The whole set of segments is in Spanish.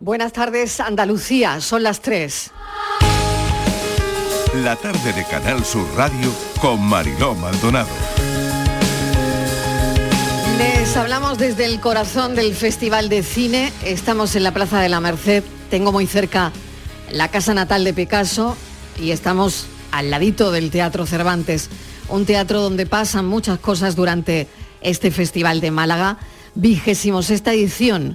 Buenas tardes, Andalucía, son las 3. La tarde de Canal Sur Radio con Mariló Maldonado. Les hablamos desde el corazón del Festival de Cine. Estamos en la Plaza de la Merced. Tengo muy cerca la casa natal de Picasso y estamos al ladito del Teatro Cervantes, un teatro donde pasan muchas cosas durante este Festival de Málaga, vigésimo sexta edición,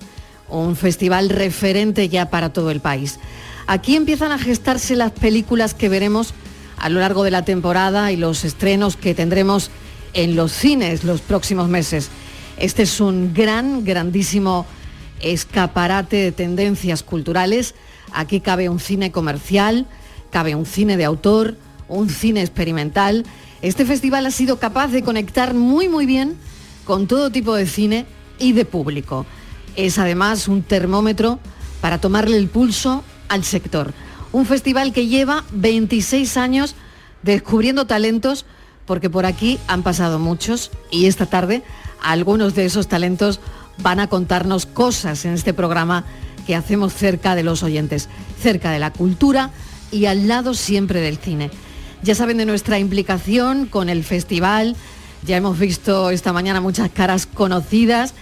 un festival referente ya para todo el país. Aquí empiezan a gestarse las películas que veremos a lo largo de la temporada y los estrenos que tendremos en los cines los próximos meses. Este es un gran, grandísimo escaparate de tendencias culturales. Aquí cabe un cine comercial, cabe un cine de autor, un cine experimental. Este festival ha sido capaz de conectar muy, muy bien con todo tipo de cine y de público. Es además un termómetro para tomarle el pulso al sector. Un festival que lleva 26 años descubriendo talentos porque por aquí han pasado muchos y esta tarde algunos de esos talentos van a contarnos cosas en este programa que hacemos cerca de los oyentes, cerca de la cultura y al lado siempre del cine. Ya saben de nuestra implicación con el festival, ya hemos visto esta mañana muchas caras conocidas,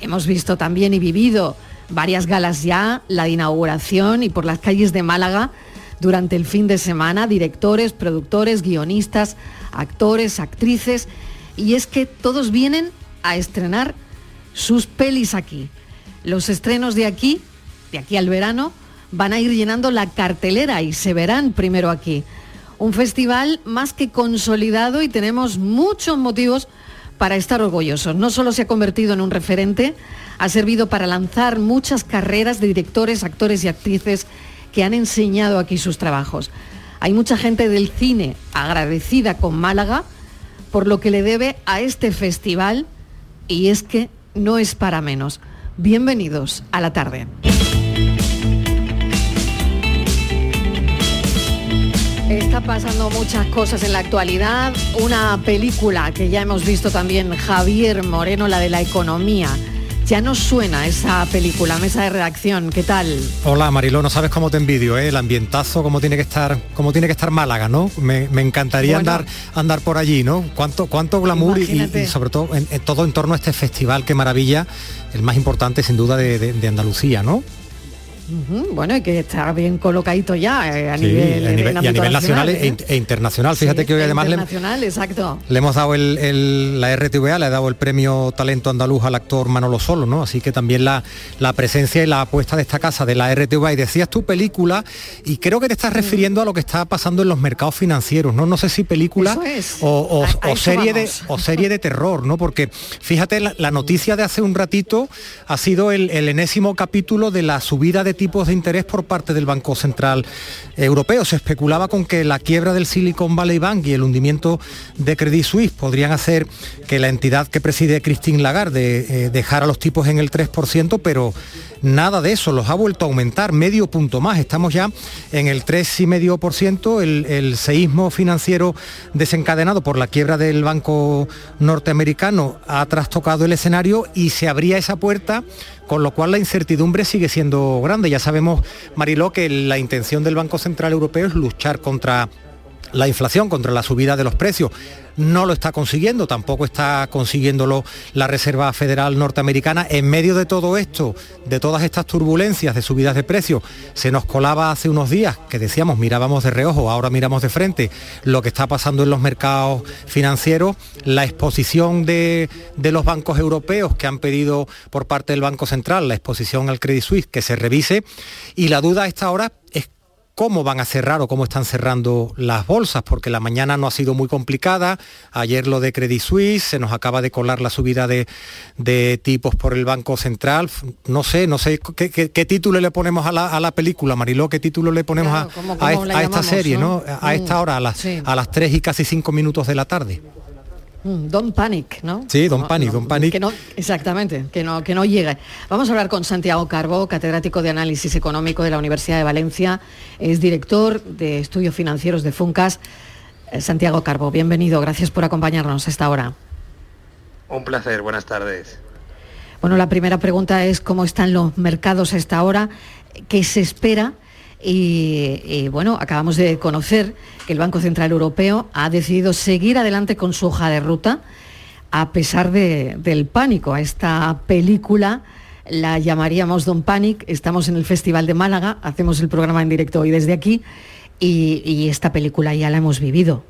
hemos visto también y vivido varias galas ya, la inauguración y por las calles de Málaga durante el fin de semana, directores, productores, guionistas, actores, actrices, y es que todos vienen a estrenar sus pelis aquí. Los estrenos de aquí, de aquí al verano, van a ir llenando la cartelera y se verán primero aquí. Un festival más que consolidado y tenemos muchos motivos para estar orgullosos. No solo se ha convertido en un referente, ha servido para lanzar muchas carreras de directores, actores y actrices que han enseñado aquí sus trabajos. Hay mucha gente del cine agradecida con Málaga por lo que le debe a este festival y es que no es para menos. Bienvenidos a la tarde. Está pasando muchas cosas en la actualidad. Una película que ya hemos visto también, Javier Moreno, la de la economía. Ya no suena esa película, mesa de redacción, ¿qué tal? Hola Mariló, no sabes cómo te envidio, ¿eh? el ambientazo, cómo tiene que estar, cómo tiene que estar Málaga, ¿no? Me, encantaría andar, andar por allí, ¿no? Cuánto, cuánto glamour y, sobre todo en, todo en torno a este festival, qué maravilla, el más importante sin duda de Andalucía, ¿no? Bueno, y que está bien colocadito ya eh, a, nivel, y a nivel nacional, e, ¿eh? e, internacional. Fíjate que hoy además le, exacto. le hemos dado el, la RTVA, le ha dado el premio Talento Andaluz al actor Manolo Solo, ¿no? Así que también la, la presencia y la apuesta de esta casa de la RTVA. Y decías tu película, y creo que te estás refiriendo a lo que está pasando en los mercados financieros, ¿no? No sé si película o, serie de, o serie de terror, ¿no? Porque fíjate, la, noticia de hace un ratito ha sido el, el enésimo capítulo de la subida de tipos de interés por parte del Banco Central Europeo. Se especulaba con que la quiebra del Silicon Valley Bank y el hundimiento de Credit Suisse podrían hacer que la entidad que preside Christine Lagarde eh, dejara los tipos en el 3%, pero nada de eso, los ha vuelto a aumentar, medio punto más. Estamos ya en el 3,5%, el, el seísmo financiero desencadenado por la quiebra del Banco Norteamericano ha trastocado el escenario y se abría esa puerta con lo cual la incertidumbre sigue siendo grande. Ya sabemos, Mariló, que la intención del Banco Central Europeo es luchar contra la inflación, contra la subida de los precios. No lo está consiguiendo, tampoco está consiguiéndolo la Reserva Federal Norteamericana. En medio de todo esto, de todas estas turbulencias de subidas de precios, se nos colaba hace unos días que decíamos mirábamos de reojo, ahora miramos de frente lo que está pasando en los mercados financieros, la exposición de, de los bancos europeos que han pedido por parte del Banco Central, la exposición al Credit Suisse que se revise y la duda a esta hora es cómo van a cerrar o cómo están cerrando las bolsas, porque la mañana no ha sido muy complicada. Ayer lo de Credit Suisse, se nos acaba de colar la subida de, tipos por el Banco Central. No sé, no sé qué, título le ponemos a la, película, Mariló, qué título le ponemos a, esta serie, ¿no? A esta mm, hora, a las, a las 3 y casi 5 minutos de la tarde. Mm, Don Panic, ¿no? Sí, Don Panic, Don Panic. Que no, exactamente, que no, que no llegue. Vamos a hablar con Santiago Carbo, catedrático de Análisis Económico de la Universidad de Valencia, es director de Estudios Financieros de FUNCAS. Eh, Santiago Carbo, bienvenido, gracias por acompañarnos a esta hora. Un placer, buenas tardes. Bueno, la primera pregunta es cómo están los mercados a esta hora. qué se espera y, bueno, acabamos de conocer que el Banco Central Europeo ha decidido seguir adelante con su hoja de ruta a pesar del pánico. A esta película la llamaríamos Don Panic. Estamos en el Festival de Málaga, hacemos el programa en directo hoy desde aquí y esta película ya la hemos vivido.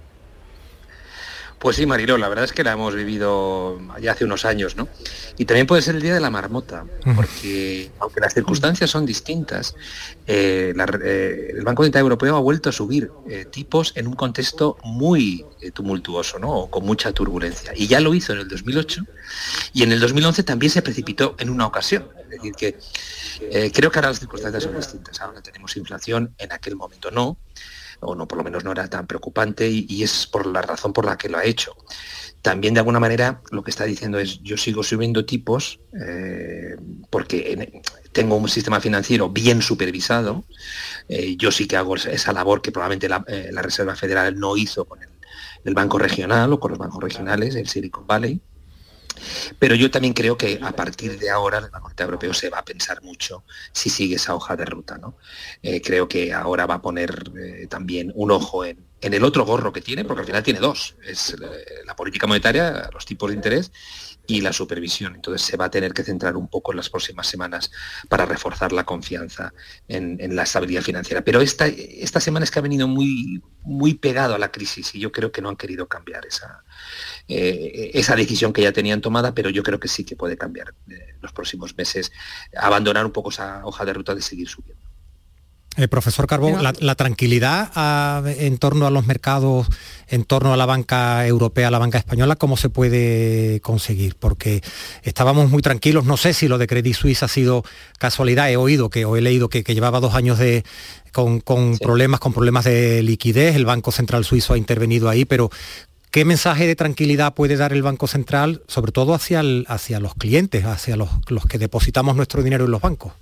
Pues sí, Mariló, la verdad es que la hemos vivido ya hace unos años, ¿no? Y también puede ser el día de la marmota, porque aunque las circunstancias son distintas, eh, eh, el Banco Central Europeo ha vuelto a subir eh, tipos en un contexto muy tumultuoso, ¿no? O con mucha turbulencia. Y ya lo hizo en el 2008 y en el 2011 también se precipitó en una ocasión. Es decir, que creo que ahora las circunstancias son distintas. Ahora tenemos inflación, en aquel momento no o no por lo menos no era tan preocupante y, es por la razón por la que lo ha hecho. También de alguna manera lo que está diciendo es yo sigo subiendo tipos eh, porque tengo un sistema financiero bien supervisado, eh, yo sí que hago esa labor que probablemente la, eh, Reserva Federal no hizo con el Banco Regional o con los bancos regionales, el Silicon Valley. Pero yo también creo que a partir de ahora el Banco Europeo se va a pensar mucho si sigue esa hoja de ruta. ¿no? Eh, creo que ahora va a poner eh, también un ojo en, el otro gorro que tiene, porque al final tiene dos. Es eh, la política monetaria, los tipos de interés y la supervisión. Entonces se va a tener que centrar un poco en las próximas semanas para reforzar la confianza en, la estabilidad financiera. Pero esta, esta semana es que ha venido muy, muy pegado a la crisis y yo creo que no han querido cambiar esa, eh, esa decisión que ya tenían tomada, pero yo creo que sí que puede cambiar eh, los próximos meses, abandonar un poco esa hoja de ruta de seguir subiendo. Eh, profesor Carbón, la, tranquilidad ah, en torno a los mercados, en torno a la banca europea, a la banca española, ¿cómo se puede conseguir? Porque estábamos muy tranquilos, no sé si lo de Credit Suisse ha sido casualidad, he oído que, o he leído que, llevaba dos años de, con, problemas, con problemas de liquidez, el Banco Central Suizo ha intervenido ahí, pero ¿Qué mensaje de tranquilidad puede dar el Banco Central, sobre todo hacia, hacia los clientes, hacia los, los que depositamos nuestro dinero en los bancos?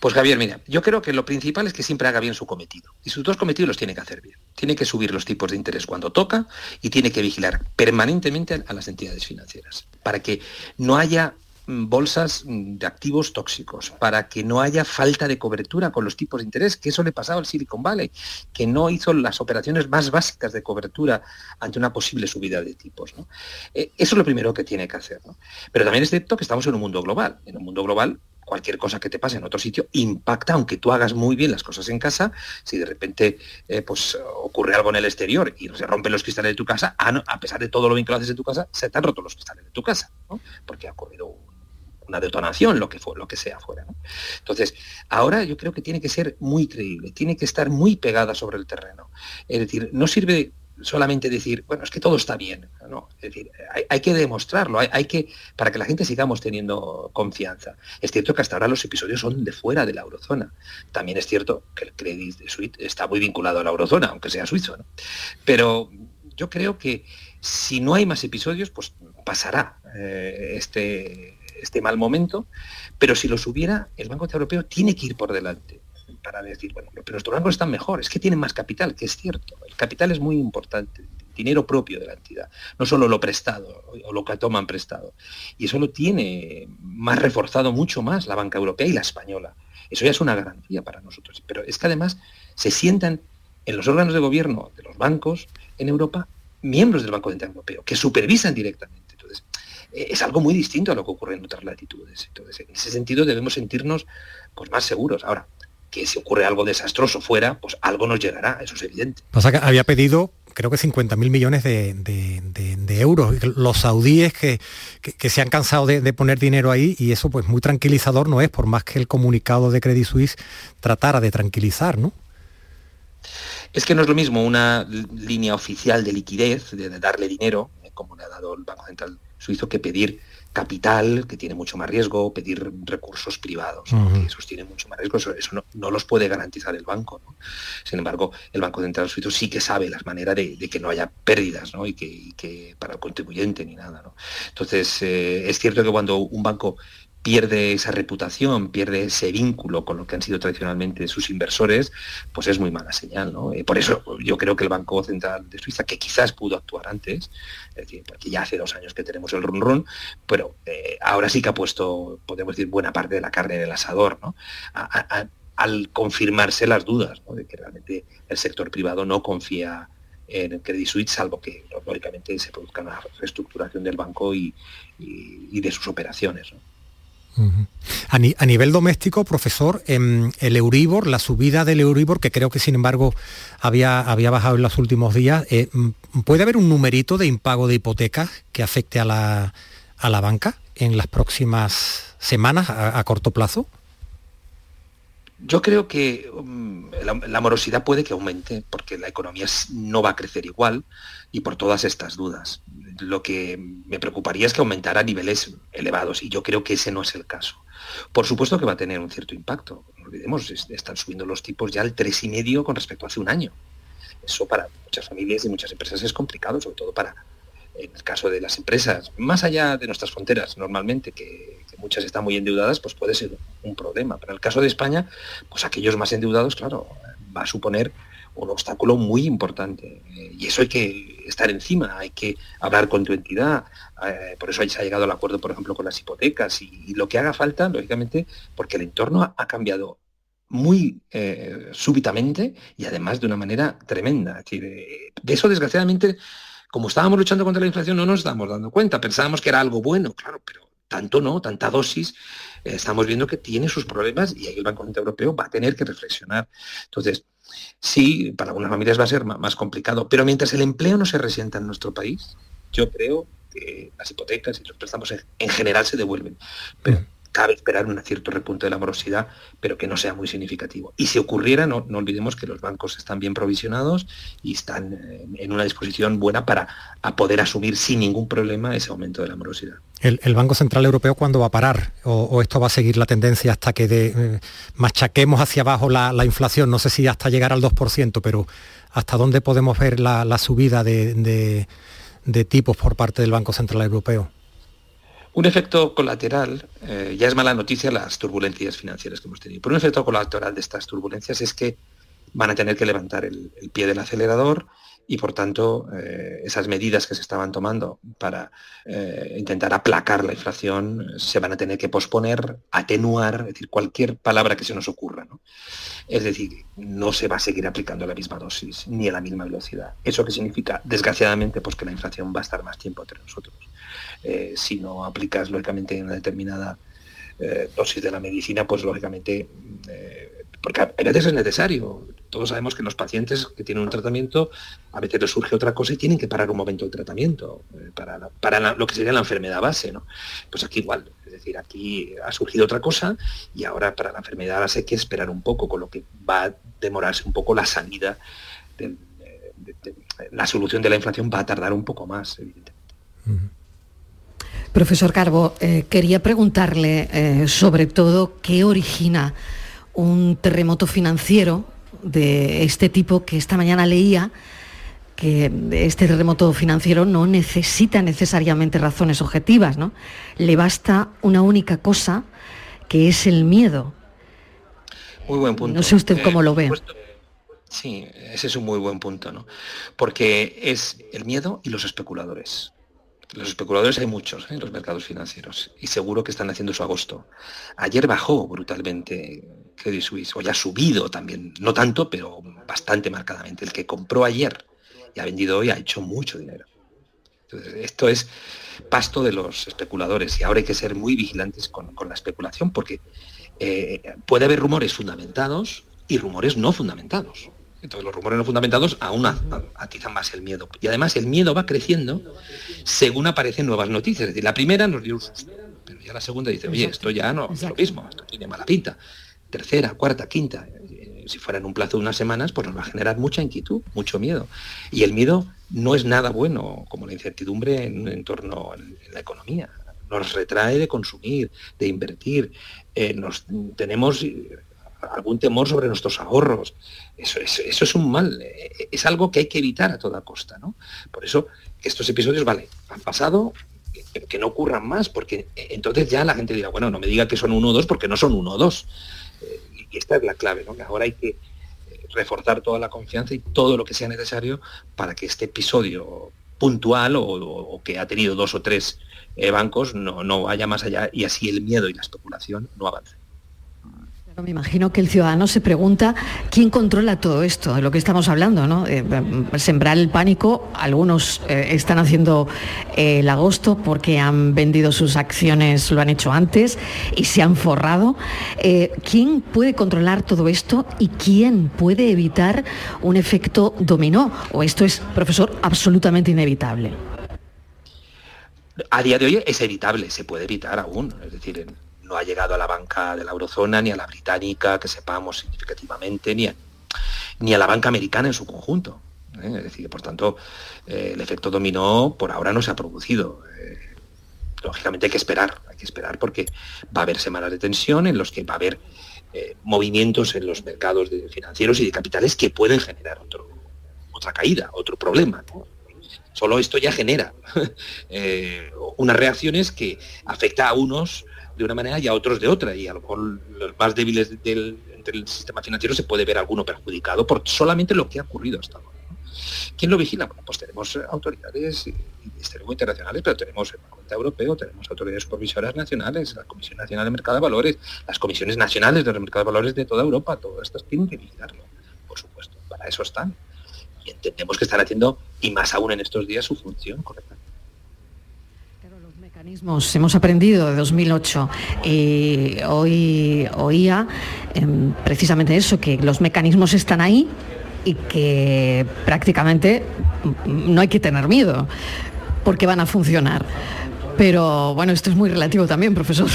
Pues Javier, mira, yo creo que lo principal es que siempre haga bien su cometido. Y sus dos cometidos los tiene que hacer bien. Tiene que subir los tipos de interés cuando toca y tiene que vigilar permanentemente a las entidades financieras para que no haya bolsas de activos tóxicos, para que no haya falta de cobertura con los tipos de interés, que eso le pasaba al Silicon Valley, que no hizo las operaciones más básicas de cobertura ante una posible subida de tipos. Eh, eso es lo primero que tiene que hacer. Pero también es cierto que estamos en un mundo global. En un mundo global cualquier cosa que te pase en otro sitio impacta, aunque tú hagas muy bien las cosas en casa, si de repente eh, pues, ocurre algo en el exterior y se rompen los cristales de tu casa, a, pesar de todo lo bien que lo haces en tu casa, se te han roto los cristales de tu casa, porque ha ocurrido una detonación, lo que, fue, lo que sea fuera. Entonces, ahora yo creo que tiene que ser muy creíble, tiene que estar muy pegada sobre el terreno. Es decir, no sirve solamente decir, bueno, es que todo está bien. ¿no? Es decir, hay, que demostrarlo, hay, que, para que la gente sigamos teniendo confianza. Es cierto que hasta ahora los episodios son de fuera de la eurozona. También es cierto que el Credit Suite está muy vinculado a la eurozona, aunque sea suizo. Pero yo creo que si no hay más episodios, pues pasará eh, este, este mal momento. Pero si los hubiera, el Banco Central Europeo tiene que ir por delante para decir, bueno, pero nuestros bancos están mejor, es que tienen más capital, que es cierto. El capital es muy importante, dinero propio de la entidad, no solo lo prestado o lo que toman prestado. Y eso lo tiene más reforzado mucho más la banca europea y la española. Eso ya es una garantía para nosotros. Pero es que además se sientan en los órganos de gobierno de los bancos en Europa miembros del Banco Central Europeo que supervisan directamente. Eh, es algo muy distinto a lo que ocurre en otras latitudes. Entonces, en ese sentido debemos sentirnos pues, más seguros. Ahora, que si ocurre algo desastroso fuera, pues algo nos llegará, eso es evidente. Pasa que había pedido creo que 50 mil millones de, euros. Los saudíes que, se han cansado de, poner dinero ahí y eso pues muy tranquilizador no es, por más que el comunicado de Credit Suisse tratara de tranquilizar, ¿no? Es que no es lo mismo una línea oficial de liquidez, de, darle dinero, como le ha dado el Banco Central Suizo, que pedir capital, que tiene mucho más riesgo, pedir recursos privados, que esos tienen mucho más riesgo, eso, no, los puede garantizar el banco. Sin embargo, el Banco Central Suizo sí que sabe las maneras de, que no haya pérdidas y, que, para el contribuyente ni nada. Entonces, eh, es cierto que cuando un banco pierde esa reputación, pierde ese vínculo con lo que han sido tradicionalmente sus inversores, pues es muy mala señal. ¿no? Eh, por eso yo creo que el Banco Central de Suiza, que quizás pudo actuar antes, es decir, porque ya hace dos años que tenemos el run run, pero eh, ahora sí que ha puesto, podemos decir, buena parte de la carne en el asador, ¿no? al confirmarse las dudas de que realmente el sector privado no confía en Credit Suisse, salvo que lógicamente se produzca una reestructuración del banco y, de sus operaciones. A, nivel doméstico, profesor, em, el Euribor, la subida del Euribor, que creo que sin embargo había, había bajado en los últimos días, eh, ¿puede haber un numerito de impago de hipotecas que afecte a la, a la banca en las próximas semanas a corto plazo? Yo creo que um, la, morosidad puede que aumente porque la economía no va a crecer igual y por todas estas dudas. Lo que me preocuparía es que aumentara niveles elevados y yo creo que ese no es el caso. Por supuesto que va a tener un cierto impacto. No olvidemos, están subiendo los tipos ya al 3,5 con respecto a hace un año. Eso para muchas familias y muchas empresas es complicado, sobre todo para, en el caso de las empresas, más allá de nuestras fronteras normalmente, que, muchas están muy endeudadas, pues puede ser un problema. Pero en el caso de España, pues aquellos más endeudados, claro, va a suponer un obstáculo muy importante. Y eso hay que estar encima, hay que hablar con tu entidad. Eh, por eso se ha llegado al acuerdo, por ejemplo, con las hipotecas y, lo que haga falta, lógicamente, porque el entorno ha, cambiado muy eh, súbitamente y además de una manera tremenda. de eso, desgraciadamente, como estábamos luchando contra la inflación, no nos estábamos dando cuenta. Pensábamos que era algo bueno, claro, pero tanto no, tanta dosis, eh, estamos viendo que tiene sus problemas y ahí el Banco Central Europeo va a tener que reflexionar. Entonces, sí, para algunas familias va a ser más complicado, pero mientras el empleo no se resienta en nuestro país, yo creo que las hipotecas y los préstamos en, general se devuelven. Mm cabe esperar un cierto repunte de la morosidad, pero que no sea muy significativo. Y si ocurriera, no, olvidemos que los bancos están bien provisionados y están eh, en una disposición buena para poder asumir sin ningún problema ese aumento de la morosidad. ¿El, Banco Central Europeo cuándo va a parar? ¿O, esto va a seguir la tendencia hasta que de, eh, machaquemos hacia abajo la, inflación? No sé si hasta llegar al 2%, pero ¿hasta dónde podemos ver la, subida de tipos por parte del Banco Central Europeo? Un efecto colateral, eh, ya es mala noticia las turbulencias financieras que hemos tenido, pero un efecto colateral de estas turbulencias es que van a tener que levantar el, pie del acelerador y por tanto eh, esas medidas que se estaban tomando para eh, intentar aplacar la inflación se van a tener que posponer, atenuar, es decir, cualquier palabra que se nos ocurra. Es decir, no se va a seguir aplicando la misma dosis ni a la misma velocidad. ¿Eso qué significa? Desgraciadamente, pues que la inflación va a estar más tiempo entre nosotros. Eh, si no aplicas lógicamente una determinada eh, dosis de la medicina, pues lógicamente, eh, porque a veces es necesario. Todos sabemos que los pacientes que tienen un tratamiento, a veces les surge otra cosa y tienen que parar un momento el tratamiento para, para lo que sería la enfermedad base. ¿no? Pues aquí igual, es decir, aquí ha surgido otra cosa y ahora para la enfermedad base hay que esperar un poco, con lo que va a demorarse un poco la salida, de, la solución de la inflación va a tardar un poco más, evidentemente. Profesor Carbo, eh, quería preguntarle eh, sobre todo qué origina un terremoto financiero de este tipo que esta mañana leía que este terremoto financiero no necesita necesariamente razones objetivas, ¿no? Le basta una única cosa, que es el miedo. Muy buen punto. No sé usted cómo lo ve. Sí, ese es un muy buen punto, ¿no? Porque es el miedo y los especuladores. Los especuladores hay muchos en los mercados financieros y seguro que están haciendo su agosto. Ayer bajó brutalmente Credit Suisse, o ya ha subido también, no tanto, pero bastante marcadamente. El que compró ayer y ha vendido hoy ha hecho mucho dinero. esto es pasto de los especuladores y ahora hay que ser muy vigilantes con, la especulación porque eh, puede haber rumores fundamentados y rumores no fundamentados. Entonces los rumores no fundamentados aún atizan más el miedo. Y además el miedo va creciendo según aparecen nuevas noticias. Es decir, la primera nos dio un susto, pero ya la segunda dice, oye, esto ya no es lo mismo, esto tiene mala pinta. Tercera, cuarta, quinta, eh, si fuera en un plazo de unas semanas, pues nos va a generar mucha inquietud, mucho miedo. Y el miedo no es nada bueno, como la incertidumbre en, en torno a la economía. Nos retrae de consumir, de invertir. Eh, nos, tenemos algún temor sobre nuestros ahorros. Eso, eso, es un mal, es algo que hay que evitar a toda costa. ¿no? Por eso estos episodios, vale, han pasado que no ocurran más, porque entonces ya la gente dirá, bueno, no me diga que son uno o dos, porque no son uno o dos. Eh, y esta es la clave, ¿no? ahora hay que eh, reforzar toda la confianza y todo lo que sea necesario para que este episodio puntual o, que ha tenido dos o tres eh, bancos no, no vaya más allá y así el miedo y la especulación no avance me imagino que el ciudadano se pregunta quién controla todo esto, lo que estamos hablando, ¿no? Eh, sembrar el pánico, algunos eh, están haciendo eh, el agosto porque han vendido sus acciones, lo han hecho antes y se han forrado. ¿Quién puede controlar todo esto y quién puede evitar un efecto dominó? ¿O esto es, profesor, absolutamente inevitable? A día de hoy es evitable, se puede evitar aún. Es decir, no ha llegado a la banca de la eurozona, ni a la británica, que sepamos significativamente, ni a, ni a la banca americana en su conjunto. ¿eh? Es decir, por tanto, eh, el efecto dominó por ahora no se ha producido. Eh, lógicamente hay que esperar, hay que esperar porque va a haber semanas de tensión en los que va a haber movimientos en los mercados financieros y de capitales que pueden generar otra caída, otro problema. Solo esto ya genera unas reacciones que afecta a unos de una manera y a otros de otra. Y a lo mejor los más débiles del, sistema financiero se puede ver alguno perjudicado por solamente lo que ha ocurrido hasta ahora. ¿Quién lo vigila? Bueno, pues tenemos autoridades internacionales, pero tenemos el Banco Europeo, tenemos autoridades supervisoras nacionales, la Comisión Nacional de Mercado de Valores, las comisiones nacionales de los mercados de valores de toda Europa, todas estas tienen que vigilarlo, por supuesto, para eso están. Y entendemos que están haciendo, y más aún en estos días, su función Hemos aprendido de 2008 y hoy oía em, precisamente eso, que los mecanismos están ahí y que prácticamente no hay que tener miedo porque van a funcionar. Pero bueno, esto es muy relativo también, profesor.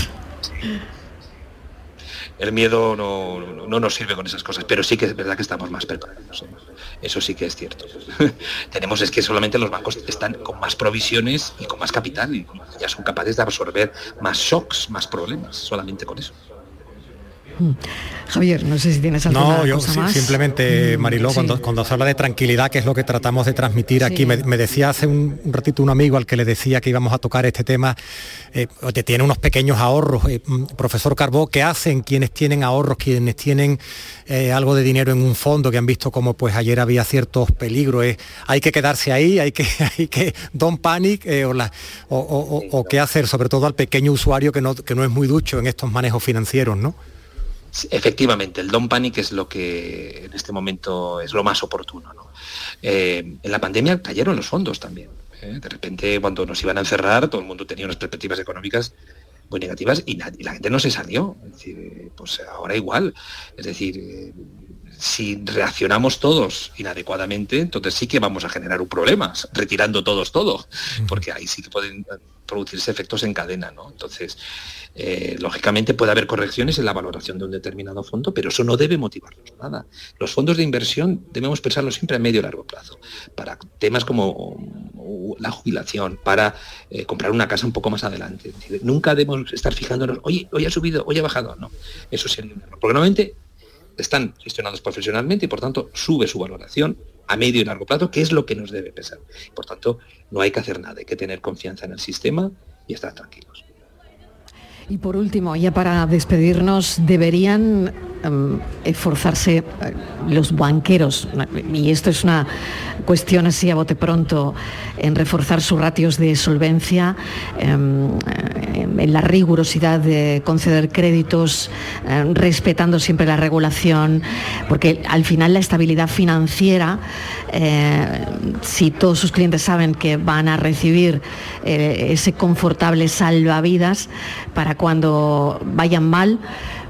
El miedo no, no nos sirve con esas cosas, pero sí que es verdad que estamos más preparados. Eso sí que es cierto. Tenemos es que solamente los bancos están con más provisiones y con más capital y ya son capaces de absorber más shocks, más problemas, solamente con eso. Javier, no sé si tienes alguna no, yo, Simplemente, mm, Mariló, cuando, se habla de tranquilidad, que es lo que tratamos de transmitir aquí, me, decía hace un, ratito un amigo al que le decía que íbamos a tocar este tema, eh, tiene unos pequeños ahorros. Eh, mm, profesor Carbó, ¿qué hacen quienes tienen ahorros, quienes tienen eh, algo de dinero en un fondo, que han visto como pues ayer había ciertos peligros? ¿Hay que quedarse ahí? ¿Hay que, hay que don't panic? o, qué hacer, sobre todo al pequeño usuario que no, que no es muy ducho en estos manejos financieros, ¿no? Efectivamente, el don panic es lo que en este momento es lo más oportuno. Eh, en la pandemia cayeron los fondos también. ¿eh? De repente, cuando nos iban a encerrar, todo el mundo tenía unas perspectivas económicas muy negativas y, la gente no se salió. pues ahora igual. Es decir, eh, si reaccionamos todos inadecuadamente, entonces sí que vamos a generar un problema, retirando todos todo, porque ahí sí que pueden producirse efectos en cadena, ¿no? Entonces, eh, lógicamente puede haber correcciones en la valoración de un determinado fondo, pero eso no debe motivarnos nada. Los fondos de inversión debemos pensarlos siempre a medio y largo plazo, para temas como la jubilación, para eh, comprar una casa un poco más adelante. nunca debemos estar fijándonos, oye, hoy ha subido, hoy ha bajado. No, eso sería un error. Porque normalmente están gestionados profesionalmente y por tanto sube su valoración a medio y largo plazo, que es lo que nos debe pesar. Por tanto, no hay que hacer nada, hay que tener confianza en el sistema y estar tranquilos. Y por último, ya para despedirnos, deberían em, esforzarse eh, los banqueros, y esto es una cuestión así a bote pronto, en reforzar sus ratios de solvencia, em, en la rigurosidad de conceder créditos, em, respetando siempre la regulación, porque al final la estabilidad financiera, eh, si todos sus clientes saben que van a recibir eh, ese confortable salvavidas para cuando vayan mal,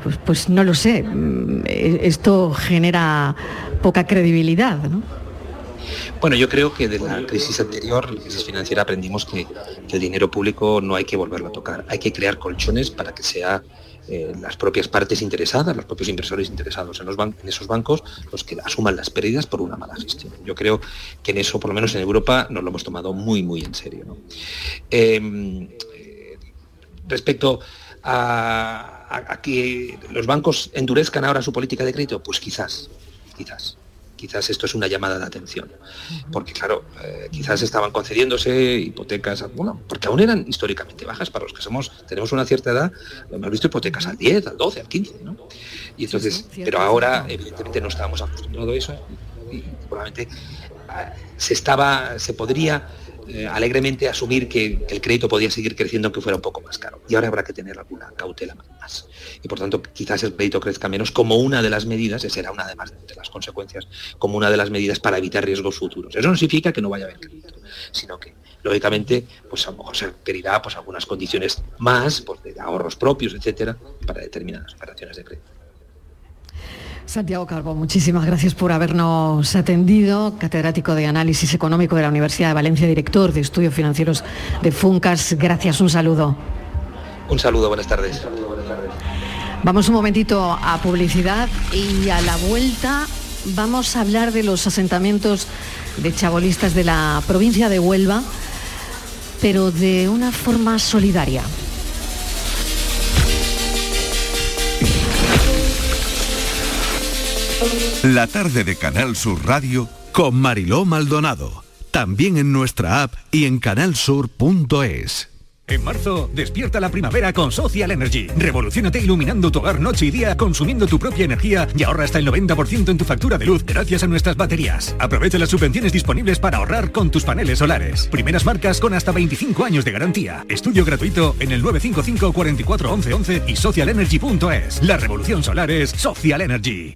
pues, pues, no lo sé, mm, esto genera poca credibilidad. Bueno, yo creo que de la crisis anterior, la crisis financiera, aprendimos que, el dinero público no hay que volverlo a tocar, hay que crear colchones para que sea eh, las propias partes interesadas, los propios inversores interesados en, esos bancos, los que asuman las pérdidas por una mala gestión. Yo creo que en eso, por lo menos en Europa, nos lo hemos tomado muy, muy en serio. Em, respecto a, que los bancos endurezcan ahora su política de crédito, pues quizás, quizás, quizás esto es una llamada de atención. Porque claro, eh, quizás estaban concediéndose hipotecas, bueno, porque aún eran históricamente bajas para los que somos, tenemos una cierta edad, hemos visto hipotecas al 10, al 12, al 15, ¿no? Y entonces, pero ahora evidentemente no estábamos acostumbrados a eso y probablemente ah, se estaba, se podría eh, alegremente asumir que, el crédito podía seguir creciendo aunque fuera un poco más caro. Y ahora habrá que tener alguna cautela más. Y por tanto, quizás el crédito crezca menos como una de las medidas, esa será una de, de las consecuencias, como una de las medidas para evitar riesgos futuros. Eso no significa que no vaya a haber crédito, sino que lógicamente, pues a lo mejor se requerirá pues, algunas condiciones más, pues, de ahorros propios, etcétera, para determinadas operaciones de crédito. Santiago Calvo, muchísimas gracias por habernos atendido, catedrático de Análisis Económico de la Universidad de Valencia, director de Estudios Financieros de Funcas. Gracias, un saludo. Un saludo, buenas tardes. Vamos un momentito a publicidad y a la vuelta vamos a hablar de los asentamientos de chabolistas de la provincia de Huelva, pero de una forma solidaria. La tarde de Canal Sur Radio con Mariló Maldonado. También en nuestra app y en canalsur.es. En marzo, despierta la primavera con Social Energy. Revolucionate iluminando tu hogar noche y día, consumiendo tu propia energía y ahorra hasta el 90% en tu factura de luz gracias a nuestras baterías. Aprovecha las subvenciones disponibles para ahorrar con tus paneles solares. Primeras marcas con hasta 25 años de garantía. Estudio gratuito en el 955 44 11 11 y socialenergy.es. La revolución solar es Social Energy.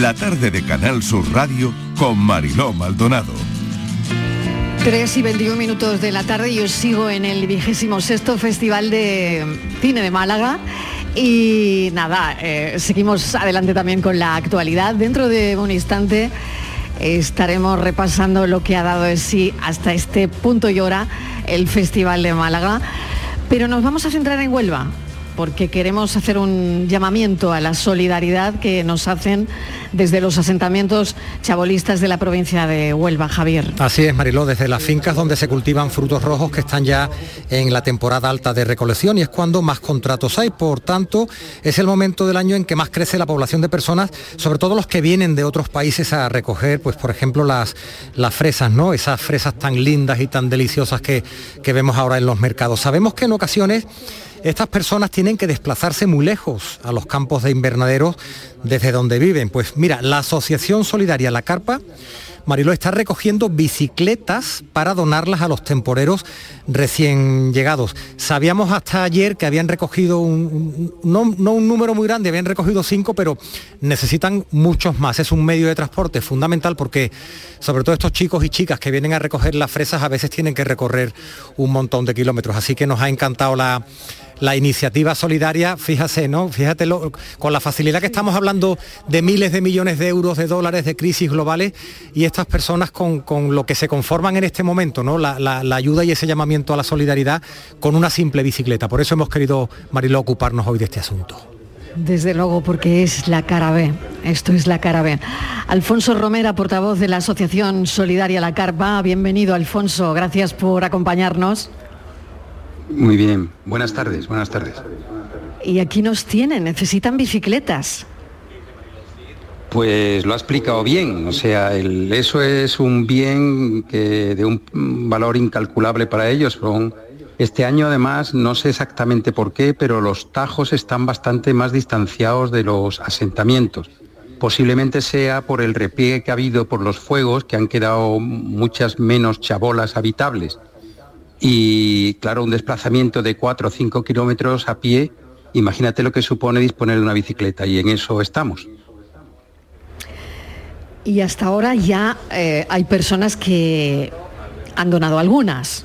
La tarde de Canal Sur Radio con Mariló Maldonado. 3 y 21 minutos de la tarde, yo sigo en el vigésimo sexto Festival de Cine de Málaga. Y nada, eh, seguimos adelante también con la actualidad. Dentro de un instante estaremos repasando lo que ha dado de sí hasta este punto y hora el Festival de Málaga. Pero nos vamos a centrar en Huelva, porque queremos hacer un llamamiento a la solidaridad que nos hacen desde los asentamientos chabolistas de la provincia de Huelva, Javier. Así es, Mariló, desde las fincas donde se cultivan frutos rojos que están ya en la temporada alta de recolección y es cuando más contratos hay. Por tanto, es el momento del año en que más crece la población de personas, sobre todo los que vienen de otros países a recoger, pues por ejemplo, las, las fresas, ¿no? Esas fresas tan lindas y tan deliciosas que, que vemos ahora en los mercados. Sabemos que en ocasiones estas personas tienen que desplazarse muy lejos a los campos de invernaderos desde donde viven. Pues mira, la Asociación Solidaria La Carpa Mariló está recogiendo bicicletas para donarlas a los temporeros recién llegados. Sabíamos hasta ayer que habían recogido un, no, un número muy grande, habían recogido cinco, pero necesitan muchos más. Es un medio de transporte fundamental porque sobre todo estos chicos y chicas que vienen a recoger las fresas a veces tienen que recorrer un montón de kilómetros. Así que nos ha encantado la la iniciativa solidaria, fíjate, ¿no? Fíjate con la facilidad que estamos hablando de miles de millones de euros, de dólares, de crisis globales, y estas personas con, lo que se conforman en este momento, ¿no? La, ayuda y ese llamamiento a la solidaridad con una simple bicicleta. Por eso hemos querido, Mariló, ocuparnos hoy de este asunto. Desde luego, porque es la cara B. Esto es la cara B. Alfonso Romera, portavoz de la Asociación Solidaria La Carpa. Bienvenido, Alfonso. Gracias por acompañarnos. Muy bien, buenas tardes, buenas tardes. Y aquí nos tienen, necesitan bicicletas. Pues lo ha explicado bien, o sea, eso es un bien que de un valor incalculable para ellos. este año además, no sé exactamente por qué, pero los tajos están bastante más distanciados de los asentamientos. Posiblemente sea por el repliegue que ha habido por los fuegos, que han quedado muchas menos chabolas habitables y claro, un desplazamiento de 4 o 5 kilómetros a pie, imagínate lo que supone disponer de una bicicleta y en eso estamos. Y hasta ahora ya eh, hay personas que han donado algunas.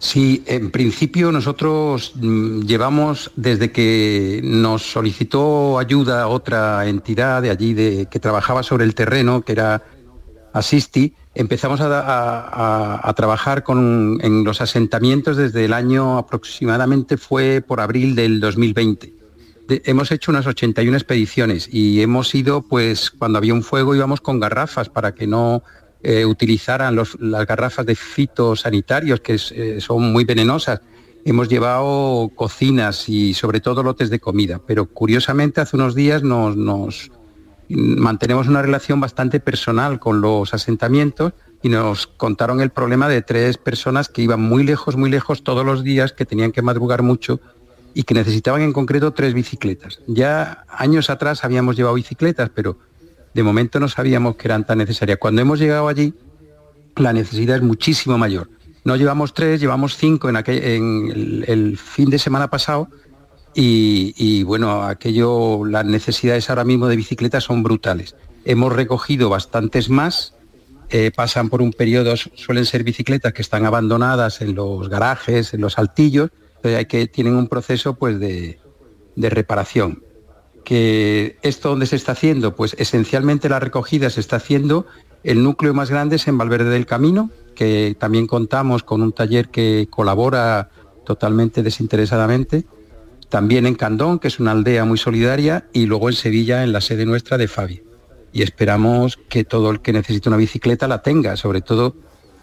Sí, en principio nosotros mm, llevamos desde que nos solicitó ayuda otra entidad de allí de, que trabajaba sobre el terreno, que era Asisti, empezamos a, trabajar con, en los asentamientos desde el año aproximadamente fue por abril del 2020. hemos hecho unas 81 expediciones y hemos ido, pues cuando había un fuego íbamos con garrafas para que no eh, utilizaran las garrafas de fitosanitarios, que eh, son muy venenosas. Hemos llevado cocinas y sobre todo lotes de comida, pero curiosamente hace unos días nos, nos mantenemos una relación bastante personal con los asentamientos y nos contaron el problema de tres personas que iban muy lejos, muy lejos todos los días, que tenían que madrugar mucho y que necesitaban en concreto tres bicicletas. Ya años atrás habíamos llevado bicicletas, pero de momento no sabíamos que eran tan necesarias. Cuando hemos llegado allí, la necesidad es muchísimo mayor. No llevamos tres, llevamos cinco en, el, fin de semana pasado y, bueno, aquello, las necesidades ahora mismo de bicicletas son brutales. Hemos recogido bastantes más, eh, pasan por un periodo, suelen ser bicicletas que están abandonadas en los garajes, en los altillos, hay que, tienen un proceso pues, de reparación. Que esto donde se está haciendo, pues esencialmente la recogida se está haciendo, el núcleo más grande es en Valverde del Camino, que también contamos con un taller que colabora totalmente desinteresadamente, también en Candón, que es una aldea muy solidaria, y luego en Sevilla, en la sede nuestra de Fabi. Y esperamos que todo el que necesite una bicicleta la tenga, sobre todo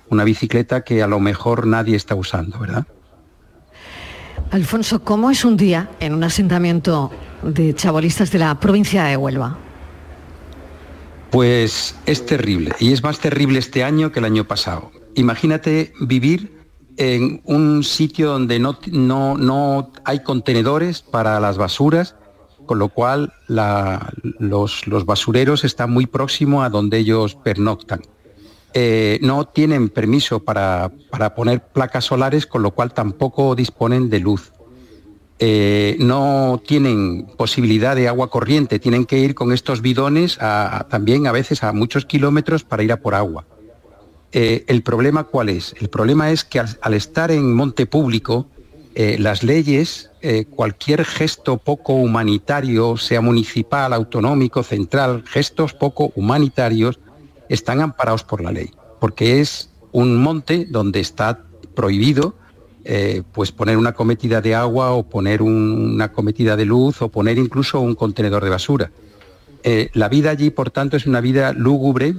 una bicicleta que a lo mejor nadie está usando, ¿verdad? Alfonso, ¿cómo es un día en un asentamiento de chabolistas de la provincia de Huelva? Pues es terrible y es más terrible este año que el año pasado. Imagínate vivir en un sitio donde no, no, no hay contenedores para las basuras, con lo cual los, los, basureros están muy próximos a donde ellos pernoctan. Eh, no tienen permiso para, poner placas solares, con lo cual tampoco disponen de luz. Eh, no tienen posibilidad de agua corriente, tienen que ir con estos bidones también a veces a muchos kilómetros para ir a por agua. Eh, ¿El problema cuál es? El problema es que al, estar en monte público, las leyes, cualquier gesto poco humanitario, sea municipal, autonómico, central, gestos poco humanitarios, están amparados por la ley, porque es un monte donde está prohibido eh, pues poner una cometida de agua o poner una cometida de luz o poner incluso un contenedor de basura. Eh, la vida allí, por tanto, es una vida lúgubre,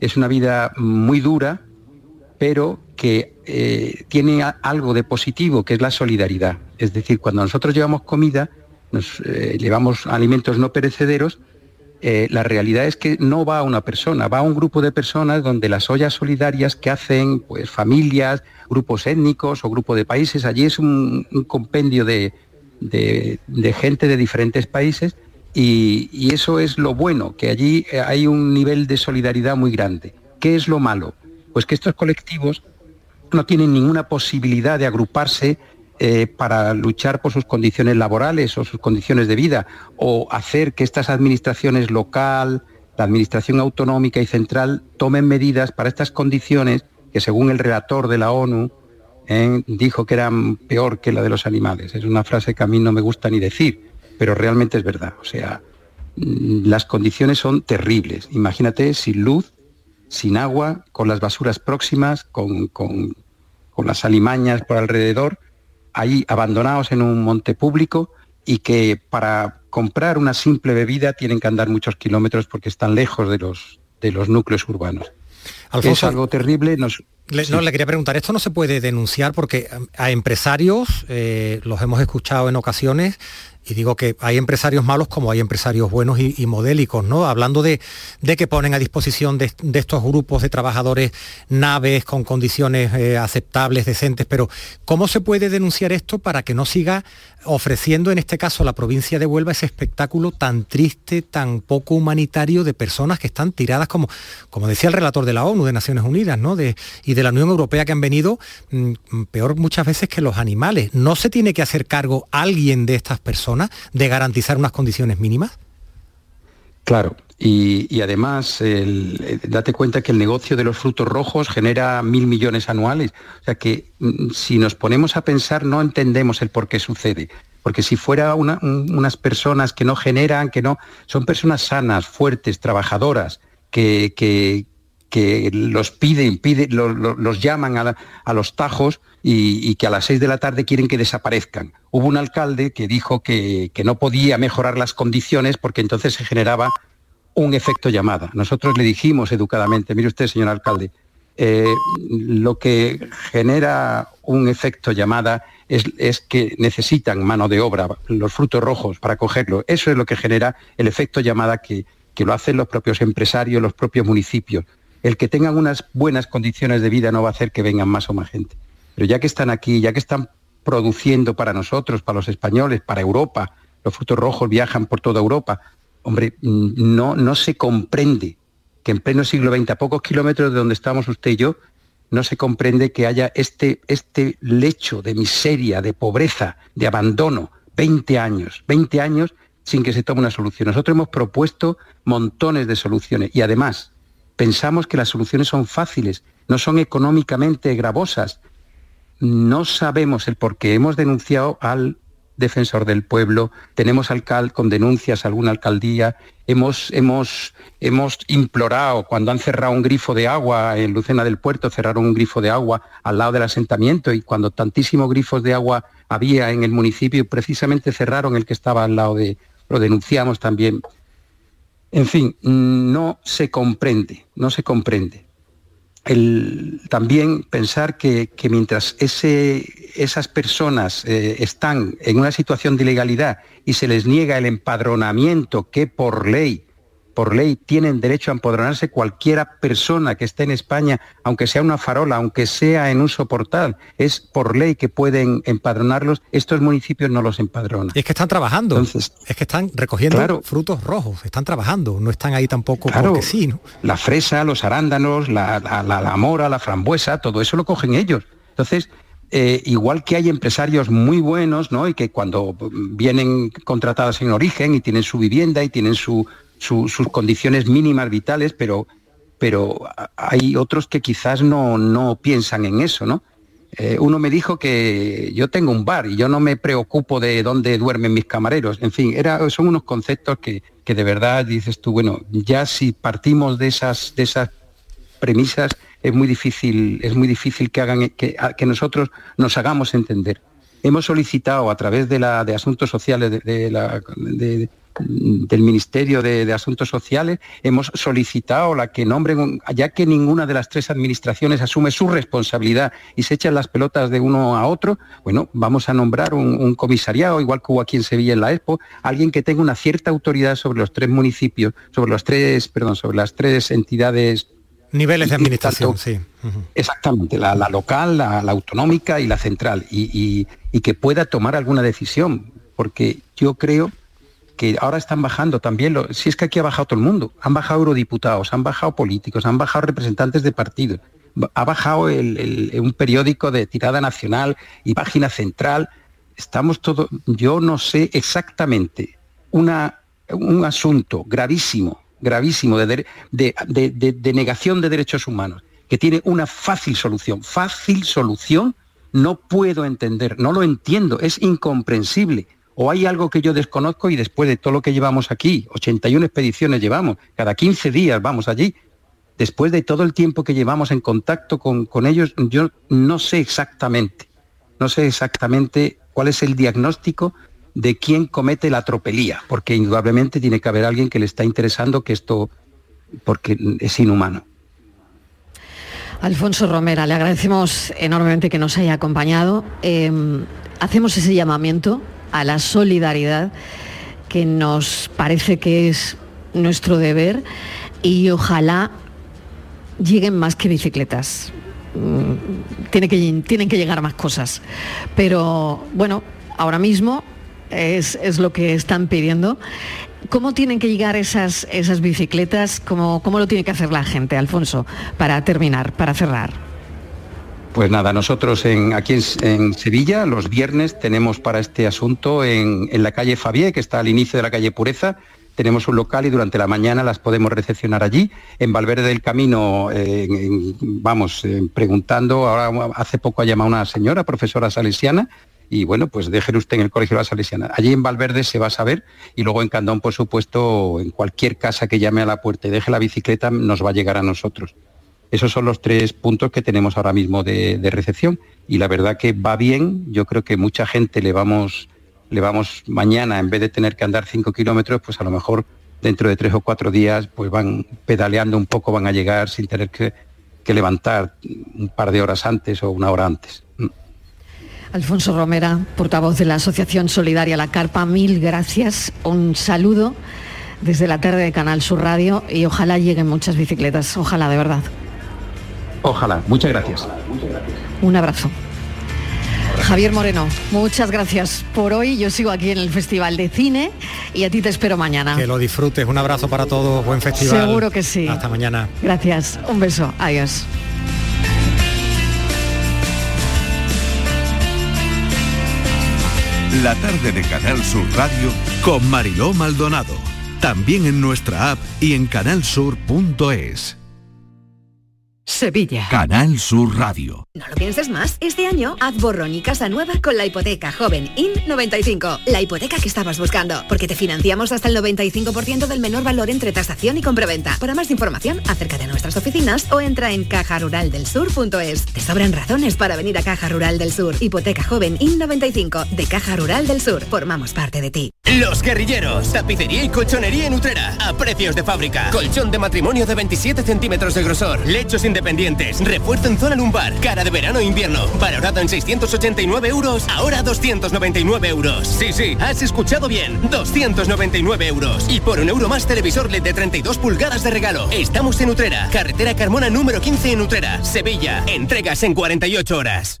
es una vida muy dura, pero que eh, tiene algo de positivo, que es la solidaridad. Es decir, cuando nosotros llevamos comida, nos llevamos alimentos no perecederos, eh, la realidad es que no va a una persona, va a un grupo de personas donde las ollas solidarias que hacen pues, familias, grupos étnicos o grupos de países, allí es un, compendio de, gente de diferentes países y, eso es lo bueno, que allí eh, hay un nivel de solidaridad muy grande. ¿Qué es lo malo? Pues que estos colectivos no tienen ninguna posibilidad de agruparse eh, para luchar por sus condiciones laborales o sus condiciones de vida, o hacer que estas administraciones local, la administración autonómica y central tomen medidas para estas condiciones que según el relator de la ONU eh, dijo que eran peor que la de los animales. Es una frase que a mí no me gusta ni decir, pero realmente es verdad. O sea, mm, las condiciones son terribles. Imagínate sin luz, sin agua, con las basuras próximas, con, con las alimañas por alrededor ahí abandonados en un monte público y que para comprar una simple bebida tienen que andar muchos kilómetros porque están lejos de los, de los núcleos urbanos. es algo terrible. no, le quería preguntar, esto no se puede denunciar porque a empresarios, eh, los hemos escuchado en ocasiones, y digo que hay empresarios malos como hay empresarios buenos y, modélicos, ¿no? Hablando de, que ponen a disposición de, estos grupos de trabajadores naves con condiciones eh, aceptables, decentes, pero ¿cómo se puede denunciar esto para que no siga ofreciendo en este caso la provincia de Huelva ese espectáculo tan triste, tan poco humanitario de personas que están tiradas como, como decía el relator de la ONU, de Naciones Unidas, ¿no? De, y de la Unión Europea que han venido mm, peor muchas veces que los animales. ¿No se tiene que hacer cargo alguien de estas personas de garantizar unas condiciones mínimas? Claro, y, además, eh, date cuenta que el negocio de los frutos rojos genera mil millones anuales. O sea que mm, si nos ponemos a pensar no entendemos el por qué sucede. Porque si fuera unas personas que no generan, que no, son personas sanas, fuertes, trabajadoras, que, que, los piden, piden los llaman a, los tajos y, que a las seis de la tarde quieren que desaparezcan. Hubo un alcalde que dijo que, no podía mejorar las condiciones porque entonces se generaba un efecto llamada. Nosotros le dijimos educadamente, mire usted, señor alcalde, eh, lo que genera un efecto llamada es, que necesitan mano de obra, los frutos rojos para cogerlo. Eso es lo que genera el efecto llamada que, que lo hacen los propios empresarios, los propios municipios. El que tengan unas buenas condiciones de vida no va a hacer que vengan más o más gente. Pero ya que están aquí, ya que están produciendo para nosotros, para los españoles, para Europa, los frutos rojos viajan por toda Europa, hombre, no, no se comprende que en pleno siglo XX, a pocos kilómetros de donde estamos usted y yo, no se comprende que haya este, este lecho de miseria, de pobreza, de abandono, 20 años, 20 años sin que se tome una solución. Nosotros hemos propuesto montones de soluciones y además pensamos que las soluciones son fáciles, no son económicamente gravosas. No sabemos el por qué. Hemos denunciado al defensor del pueblo, tenemos alcal con denuncias a alguna alcaldía, hemos, hemos, hemos implorado, cuando han cerrado un grifo de agua en Lucena del Puerto, cerraron un grifo de agua al lado del asentamiento y cuando tantísimos grifos de agua había en el municipio, precisamente cerraron el que estaba al lado de, lo denunciamos también. En fin, no se comprende, no se comprende también pensar que, mientras esas personas eh, están en una situación de ilegalidad y se les niega el empadronamiento que por ley por ley tienen derecho a empadronarse cualquiera persona que esté en España, aunque sea una farola, aunque sea en un soportal. Es por ley que pueden empadronarlos. Estos municipios no los empadronan. es que están trabajando. Entonces, es que están recogiendo frutos rojos. Están trabajando. No están ahí tampoco claro, porque sí. ¿no? La fresa, los arándanos, la, la, mora, la frambuesa, todo eso lo cogen ellos. Entonces, eh, igual que hay empresarios muy buenos, ¿no? Y que cuando vienen contratados en origen y tienen su vivienda y tienen su, sus condiciones mínimas vitales, pero, pero hay otros que quizás no, no piensan en eso, ¿no? Eh, uno me dijo que yo tengo un bar y yo no me preocupo de dónde duermen mis camareros. En fin, era, son unos conceptos que, que, de verdad dices tú, bueno, ya si partimos de esas, de esas premisas, es muy difícil, es muy difícil que, hagan, que, que nosotros nos hagamos entender. Hemos solicitado a través de, la, de Asuntos Sociales de, la, de, del Ministerio de, Asuntos Sociales, hemos solicitado la que nombren, ya que ninguna de las tres administraciones asume su responsabilidad y se echan las pelotas de uno a otro, bueno, vamos a nombrar un, comisariado, igual que hubo aquí en Sevilla en la Expo, alguien que tenga una cierta autoridad sobre los tres municipios, sobre los tres, perdón, sobre las tres entidades Niveles de administración, sí. Exactamente, la, local, la, autonómica y la central, y, que pueda tomar alguna decisión, porque yo creo que ahora están bajando también, si es que aquí ha bajado todo el mundo, han bajado eurodiputados, han bajado políticos, han bajado representantes de partidos, ha bajado un periódico de tirada nacional y página central, estamos todos, yo no sé exactamente una, un asunto gravísimo, gravísimo de, de negación de derechos humanos, que tiene una fácil solución, fácil solución, no puedo entender, no lo entiendo, es incomprensible o hay algo que yo desconozco y después de todo lo que llevamos aquí, 81 expediciones llevamos, cada 15 días vamos allí, después de todo el tiempo que llevamos en contacto con, ellos, yo no sé exactamente, no sé exactamente cuál es el diagnóstico de quién comete la tropelía, porque indudablemente tiene que haber alguien que le está interesando que esto, porque es inhumano. Alfonso Romera, le agradecemos enormemente que nos haya acompañado. Em, hacemos ese llamamiento a la solidaridad que nos parece que es nuestro deber y ojalá lleguen más que bicicletas. Mm, tiene que, tienen que llegar más cosas. Pero bueno, ahora mismo es, lo que están pidiendo. ¿Cómo tienen que llegar esas, esas bicicletas? ¿Cómo, ¿Cómo lo tiene que hacer la gente, Alfonso, para terminar, para cerrar? Pues nada, nosotros en, aquí en, Sevilla los viernes tenemos para este asunto en, la calle Fabié, que está al inicio de la calle Pureza, tenemos un local y durante la mañana las podemos recepcionar allí. En Valverde del Camino, eh, vamos, eh, preguntando, ahora hace poco ha llamado una señora, profesora salesiana, y bueno, pues déjelo usted en el Colegio de la Salesiana. Allí en Valverde se va a saber y luego en Candón, por supuesto, en cualquier casa que llame a la puerta y deje la bicicleta, nos va a llegar a nosotros. Esos son los tres puntos que tenemos ahora mismo de, recepción y la verdad que va bien. Yo creo que mucha gente le vamos, le vamos mañana, en vez de tener que andar cinco kilómetros, pues a lo mejor dentro de tres o cuatro días pues van pedaleando un poco, van a llegar sin tener que, levantar un par de horas antes o una hora antes. Mm. Alfonso Romera, portavoz de la Asociación Solidaria La Carpa, mil gracias. Un saludo desde la tarde de Canal Sur Radio y ojalá lleguen muchas bicicletas, ojalá de verdad. Ojalá. Muchas gracias. Un abrazo. Javier Moreno, muchas gracias por hoy. Yo sigo aquí en el Festival de Cine y a ti te espero mañana. Que lo disfrutes. Un abrazo para todos. Buen festival. Seguro que sí. Hasta mañana. Gracias. Un beso. Adiós. La tarde de Canal Sur Radio con Mariló Maldonado. También en nuestra app y en canalsur.es. Sevilla. Canal Sur Radio. No lo pienses más. Este año haz borrón y casa nueva con la hipoteca joven IN95. La hipoteca que estabas buscando. Porque te financiamos hasta el 95% del menor valor entre tasación y compraventa. Para más información, acerca de nuestras oficinas o entra en cajaruraldelsur.es. Te sobran razones para venir a Caja Rural del Sur. Hipoteca joven IN95 de Caja Rural del Sur. Formamos parte de ti. Los guerrilleros. Tapicería y colchonería en Utrera. A precios de fábrica. Colchón de matrimonio de 27 centímetros de grosor. Lechos independientes. Refuerzo en zona lumbar. Cara de verano e invierno. Valorado en 689 euros. Ahora 299 euros. Sí, sí, has escuchado bien. 299 euros. Y por un euro más televisor LED de 32 pulgadas de regalo. Estamos en Utrera. Carretera Carmona número 15 en Utrera. Sevilla. Entregas en 48 horas.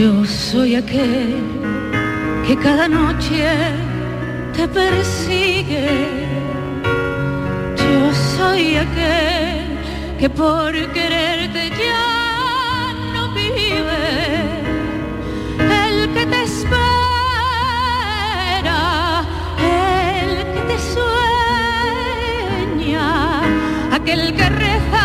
Yo soy aquel que cada noche te persigue. Yo soy aquel que por quererte ya no vive. El que te espera, el que te sueña, aquel que reza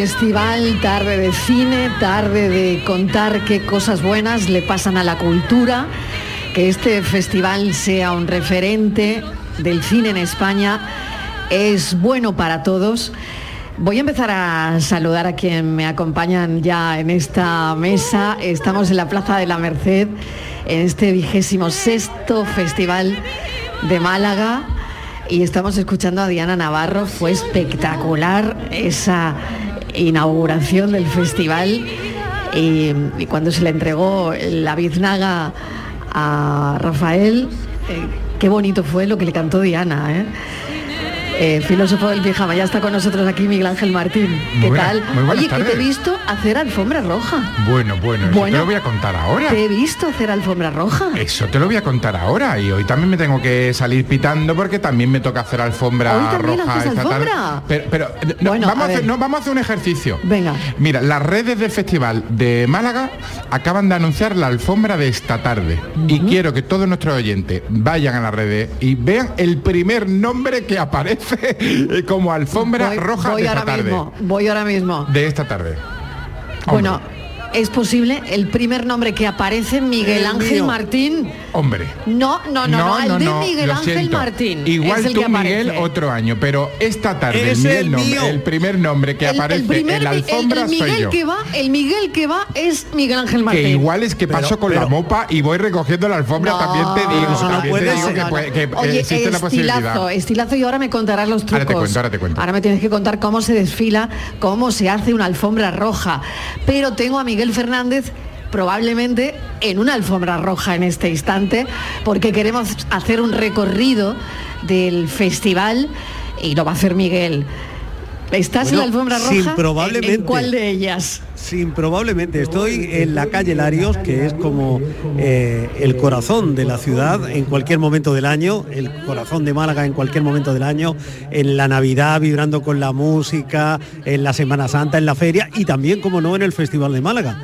festival, tarde de cine, tarde de contar qué cosas buenas le pasan a la cultura, que este festival sea un referente del cine en España es bueno para todos. Voy a empezar a saludar a quien me acompañan ya en esta mesa. Estamos en la Plaza de la Merced, en este vigésimo sexto festival de Málaga. Y estamos escuchando a Diana Navarro. Fue espectacular esa inauguración del festival. Y, cuando se le entregó la biznaga a Rafael, eh, qué bonito fue lo que le cantó Diana. ¿eh? Eh, filósofo del pijama, ya está con nosotros aquí Miguel Ángel Martín. ¿Qué Buena- tal? muy Oye, que te he tardes. visto hacer alfombra roja. Bueno, bueno, eso Bueno, te lo voy a contar ahora. Te he visto hacer alfombra roja. Eso te lo voy a contar ahora y hoy también me tengo que salir pitando porque también me toca hacer alfombra Hoy también roja haces esta alfombra. tarde. Pero, pero, no, Bueno, vamos, a a hacer, ver. no, vamos a hacer un ejercicio. Venga. Mira, las redes del Festival de Málaga acaban de anunciar la alfombra de esta tarde. Y quiero que todos nuestros oyentes vayan a las redes y vean el primer nombre que aparece eh, como alfombra Voy, roja voy de esta ahora tarde. mismo, voy ahora mismo. De esta tarde. Bueno, es posible el primer nombre que aparece Miguel El Ángel mío. Martín. Hombre. No, no, no, no, el de Miguel Ángel. Martín. Igual es el tú, que. Miguel, otro año, pero esta tarde el, Es Miguel el nombre- el primer nombre que El- el aparece primer en la alfombra soy yo. que va, el Miguel que va es Miguel Ángel Martín. Que igual es que paso con la mopa y voy recogiendo la alfombra, No, también te digo, eso no puede te digo ser. que, No, puede- no. que, Oye, existe la estilazo, posibilidad. estilazo y ahora me contarás los trucos. Ahora te cuento, ahora te cuento. Ahora me tienes que contar cómo se desfila, cómo se hace una alfombra roja. Pero tengo a Miguel Fernández probablemente en una alfombra roja en este instante, porque queremos hacer un recorrido del festival y lo va a hacer Miguel. ¿Estás en la alfombra roja? sin ¿En- probablemente. ¿En cuál de ellas? Sin probablemente. Estoy en la calle Larios, que es como eh, el corazón de la ciudad en cualquier momento del año, el corazón de Málaga en cualquier momento del año, en la Navidad vibrando con la música, en la Semana Santa, en la feria y también, como no, en el Festival de Málaga.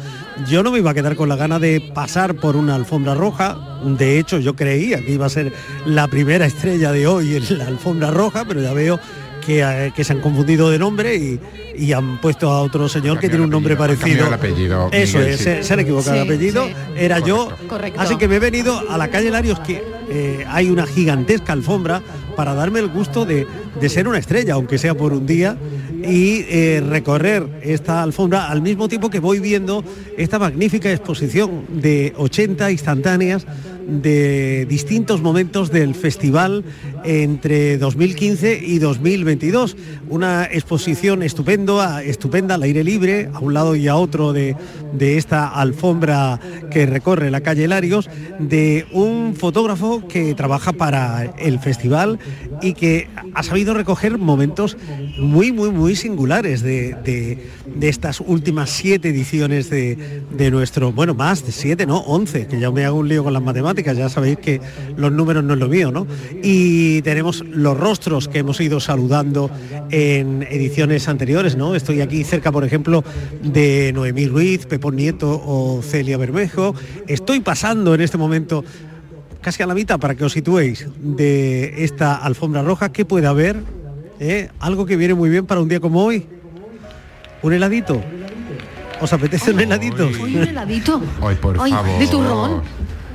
Yo no me iba a quedar con la gana de pasar por una alfombra roja. De hecho, yo creía que iba a ser la primera estrella de hoy en la alfombra roja, pero ya veo que, eh, que se han confundido de nombre y, y han puesto a otro señor que tiene un nombre parecido. el apellido, Eso Miguel, es, sí. se, se han equivocado de Sí, apellido. sí. Era yo. Correcto. Así que me he venido a la calle Larios que eh, hay una gigantesca alfombra para darme el gusto de, de ser una estrella, aunque sea por un día, y eh, recorrer esta alfombra al mismo tiempo que voy viendo esta magnífica exposición de 80 instantáneas de distintos momentos del festival entre 2015 y 2022. Una exposición estupendo, a- estupenda al aire libre, a un lado y a otro de, de esta alfombra que recorre la calle Larios, de un fotógrafo que trabaja para el festival y que ha sabido recoger momentos muy, muy, muy singulares de, de- de estas últimas siete ediciones de, de nuestro, bueno, más de siete, ¿no? Once, que ya me hago un lío con las matemáticas, ya sabéis que los números no es lo mío, ¿no? Y tenemos los rostros que hemos ido saludando en ediciones anteriores, ¿no? Estoy aquí cerca, por ejemplo, de Noemí Ruiz, Pepón Nieto o Celia Bermejo. Estoy pasando en este momento casi a la mitad para que os situéis de esta alfombra roja. ¿Qué puede haber? ¿Eh? Algo que viene muy bien para un día como hoy. ¿Un heladito? ¿Os apetece un heladito? Hoy un heladito. Ay, por favor. de turrón.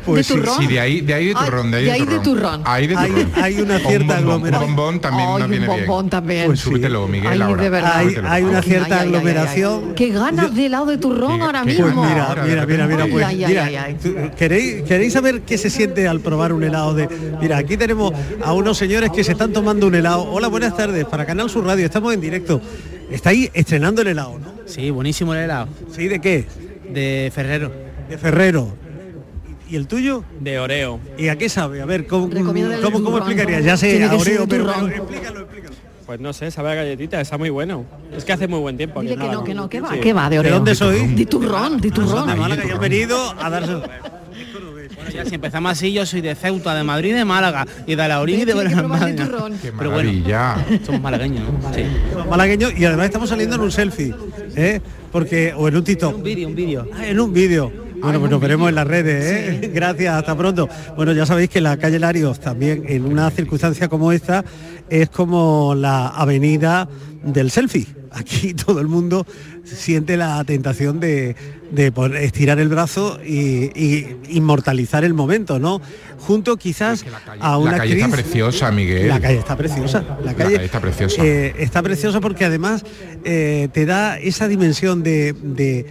Pues de sí, turrón. sí, de ahí, de ahí de Ay, turrón, de ahí de de ahí de turrón. turrón. Ahí de Hay- turrón. hay una O un cierta aglomeración. Un bombón también nos un viene bien. bombón también. Pues súbetelo, Miguel, ahora. de verdad. Hay, hay una cierta ay, ay, ay, aglomeración. ay. Qué ganas de helado de turrón ahora qué mismo. Pues mira, mira, mira, mira, pues, Ay, ay, mira, ay, ay. tú- ¿queréis, ¿queréis saber qué se siente al probar un helado de... Mira, aquí tenemos a unos señores que se están tomando un helado. Hola, buenas tardes, para Canal Sur Radio, estamos en directo. Estáis estrenando el helado, ¿no? Sí, buenísimo el helado. ¿Sí? ¿De qué? De Ferrero. De Ferrero. ¿Y el tuyo? De Oreo. ¿Y a qué sabe? A ver, ¿cómo, cómo, cómo explicarías? Ya sé, a que Oreo, de pero, explícalo, explícalo. Pues no sé, sabe a galletita, está muy bueno. Es que hace muy buen tiempo. aquí Dile en que no, que no, que va, Sí. que va, de ¿De Oreo. dónde sois? De turrón, de de turrón. Málaga y han venido a darse... Bueno, ya, si empezamos así, yo soy de Ceuta, de Madrid, de Málaga y de la orilla y de que de. Qué Pero bueno. Somos malagueños, ¿no? Sí. malagueño y además estamos saliendo en un selfie, ¿eh? Porque, o en un TikTok. Un vídeo, un vídeo. Ah, en un vídeo. Bueno, pues nos veremos en las redes, ¿eh? Gracias, hasta pronto. Bueno, ya sabéis que la calle Larios también en una circunstancia como esta es como la avenida del selfie. aquí todo el mundo siente la tentación de, de estirar el brazo y, y inmortalizar el momento, ¿no? Junto quizás a una la calle está preciosa, Miguel. La calle está preciosa. La calle, calle está preciosa. eh, está preciosa porque además eh, te da esa dimensión de, de-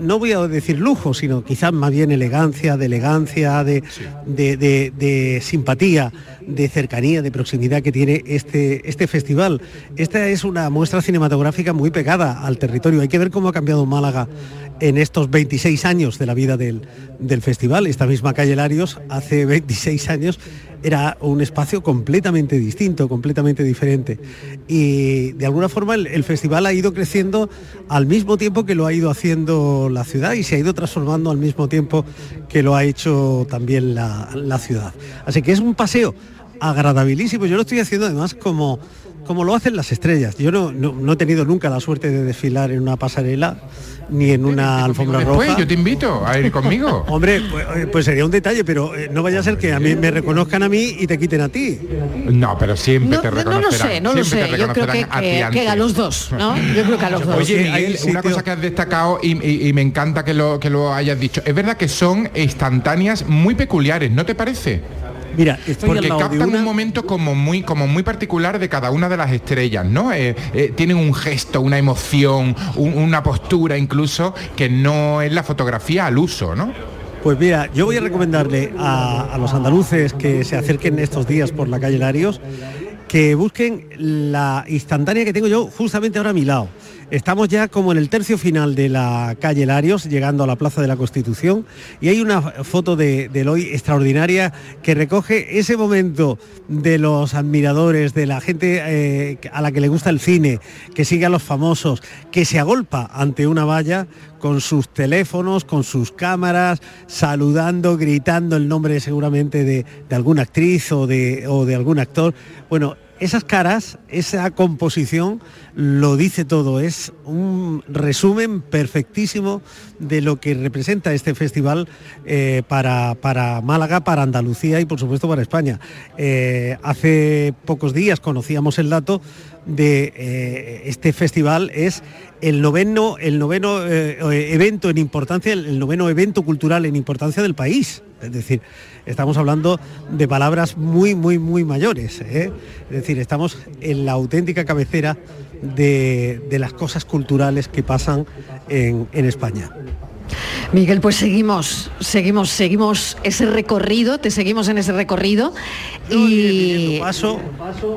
no voy a decir lujo, sino quizás más bien elegancia, de elegancia, de, de- de- de simpatía, de cercanía, de proximidad que tiene este, este festival. Esta es una muestra cinematográfica muy pegada al territorio. Hay que ver cómo ha cambiado Málaga en estos 26 años de la vida del, del festival. Esta misma calle Larios hace 26 años era un espacio completamente distinto, completamente diferente. Y de alguna forma el, festival ha ido creciendo al mismo tiempo que lo ha ido haciendo la ciudad y se ha ido transformando al mismo tiempo que lo ha hecho también la, la ciudad. Así que es un paseo agradabilísimo. Yo lo estoy haciendo además como, como lo hacen las estrellas. Yo no, no- no he tenido nunca la suerte de desfilar en una pasarela ni en una alfombra Después, roja. yo te invito a ir conmigo. Hombre, pues, eh, pues sería un detalle, pero eh, no vaya a ser que a mí me reconozcan a mí y te quiten a ti. No, pero siempre No, te no, no reconocerán. lo sé, no lo siempre sé. te Yo creo que, reconocerán a ti que- que a los dos, ¿no? Yo creo que a los dos. Oye, Sí, Miguel, una cosa que has destacado y, y- y me encanta que lo, que lo hayas dicho. Es verdad que son instantáneas muy peculiares, ¿no te parece? Mira, estoy Porque al lado de captan una- un momento como muy, como muy particular de cada una de las estrellas, ¿no? Eh, eh, tienen un gesto, una emoción, un- una postura incluso que no es la fotografía al uso, ¿no? Pues mira, yo voy a recomendarle a, a los andaluces que se acerquen estos días por la calle Larios que busquen la instantánea que tengo yo justamente ahora a mi lado. Estamos ya como en el tercio final de la calle Larios, llegando a la Plaza de la Constitución, y hay una foto de, de Eloy extraordinaria que recoge ese momento de los admiradores, de la gente eh, a la que le gusta el cine, que sigue a los famosos, que se agolpa ante una valla con sus teléfonos, con sus cámaras, saludando, gritando el nombre seguramente de, alguna actriz o de, o de algún actor. Bueno, esas caras, esa composición lo dice todo, es un resumen perfectísimo de lo que representa este festival eh, para, para Málaga, para Andalucía y por supuesto para España. Eh, hace pocos días conocíamos el dato de eh, este festival es el noveno, el noveno eh, evento en importancia, el noveno evento cultural en importancia del país. Es decir, estamos hablando de palabras muy, muy, muy mayores. ¿eh? Es decir, estamos en la auténtica cabecera de, de las cosas culturales que pasan en, en España. Miguel, pues seguimos, seguimos, seguimos ese recorrido, te seguimos en ese recorrido y paso.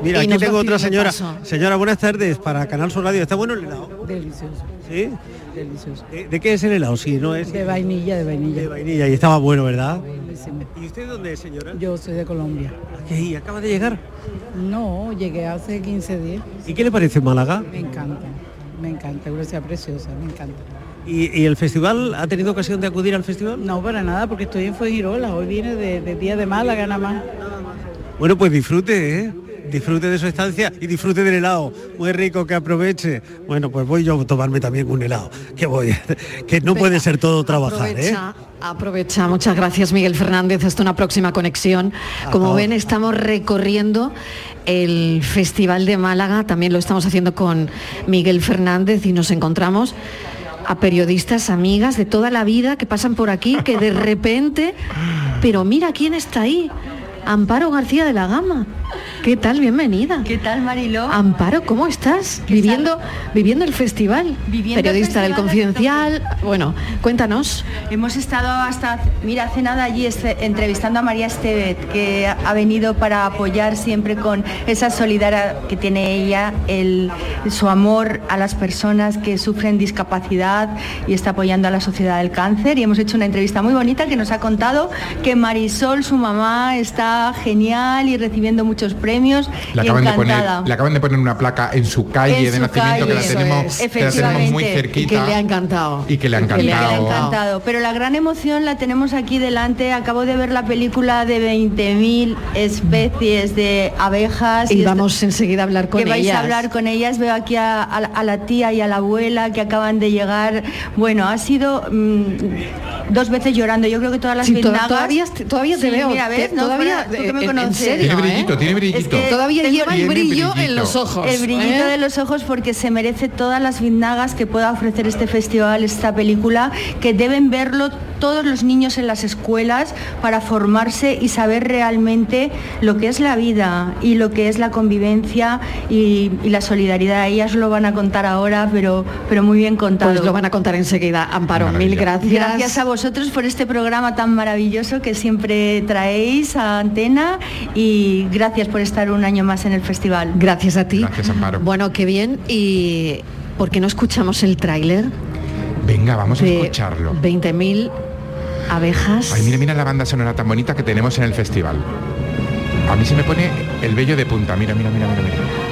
Mira, y aquí tengo otra señora. paso. Señora, buenas tardes para Canal Sur Radio. ¿Está bueno el helado? Delicioso. ¿Sí? Delicioso. ¿De, de qué es el helado? Sí, no es De vainilla, de vainilla. de vainilla y estaba bueno, ¿verdad? ¿Y usted dónde es, señora? Yo soy de Colombia. ¿Y acaba de llegar? No, llegué hace 15 días. ¿Y qué le parece Málaga? Me encanta, me encanta, una ciudad preciosa, me encanta. ¿Y, y el festival ha tenido ocasión de acudir al festival? No, para nada, porque estoy en Fuengirola, hoy viene de, de día de Málaga nada más. Bueno, pues disfrute, ¿eh? Disfrute de su estancia y disfrute del helado. Muy rico, que aproveche. Bueno, pues voy yo a tomarme también un helado. Que voy, que no puede ser todo trabajar, ¿eh? Aprovecha, aprovecha. Muchas gracias, Miguel Fernández. Hasta una próxima conexión. Como ven, estamos recorriendo el Festival de Málaga. También lo estamos haciendo con Miguel Fernández y nos encontramos a periodistas, amigas de toda la vida que pasan por aquí, que de repente, pero mira quién está ahí. Amparo García de la Gama. ¿Qué tal? Bienvenida. ¿Qué tal, Mariló? Amparo, ¿cómo estás? Viviendo, viviendo el festival. Viviendo el Periodista del festival del Confidencial. Bueno, cuéntanos. Hemos estado hasta, mira, hace nada allí este- entrevistando a María Estevez, que ha venido para apoyar siempre con esa solidaridad que tiene ella, el, su amor a las personas que sufren discapacidad y está apoyando a la sociedad del cáncer. Y hemos hecho una entrevista muy bonita que nos ha contado que Marisol, su mamá, está genial y recibiendo muchos premios Le y acaban, de poner, encantada. le acaban de poner una placa en su calle En de su nacimiento que la tenemos, que la tenemos muy cerquita. Y que le ha encantado. Y que le ha encantado. Pero la gran emoción la tenemos aquí delante. Acabo de ver la película de 20.000 especies de abejas. Y vamos enseguida a hablar con que vais ellas. a hablar con ellas. Veo aquí a, a la- a la tía y a la abuela que acaban de llegar. Bueno, ha sido mm, dos veces llorando. Yo creo que todas las Sí, to- todavía, todavía te Sí, veo. Mira, ¿ves? No, todavía, fuera- tú que me en- en conoces. Tiene brillito, tiene brillito. Todavía lleva el brillo en los ojos. El brillito ¿eh? de los ojos porque se merece todas las vindagas que pueda ofrecer este festival, esta película, que deben verlo todos los niños en las escuelas para formarse y saber realmente lo que es la vida y lo que es la convivencia y, y la solidaridad. Ellas lo van a contar ahora, pero, pero muy bien contado. Pues lo van a contar enseguida. Amparo, mil gracias. Gracias a vosotros por este programa tan maravilloso que siempre traéis a Antena y gracias por estar un año más en el festival. Gracias a ti. Gracias, Amparo. Bueno, qué bien. ¿Y por qué no escuchamos el tráiler Venga, vamos a escucharlo. 20.000 abejas? Ay, mira, mira la banda sonora tan bonita que tenemos en el festival. A mí se me pone el vello de punta. Mira, mira, mira, mira, mira.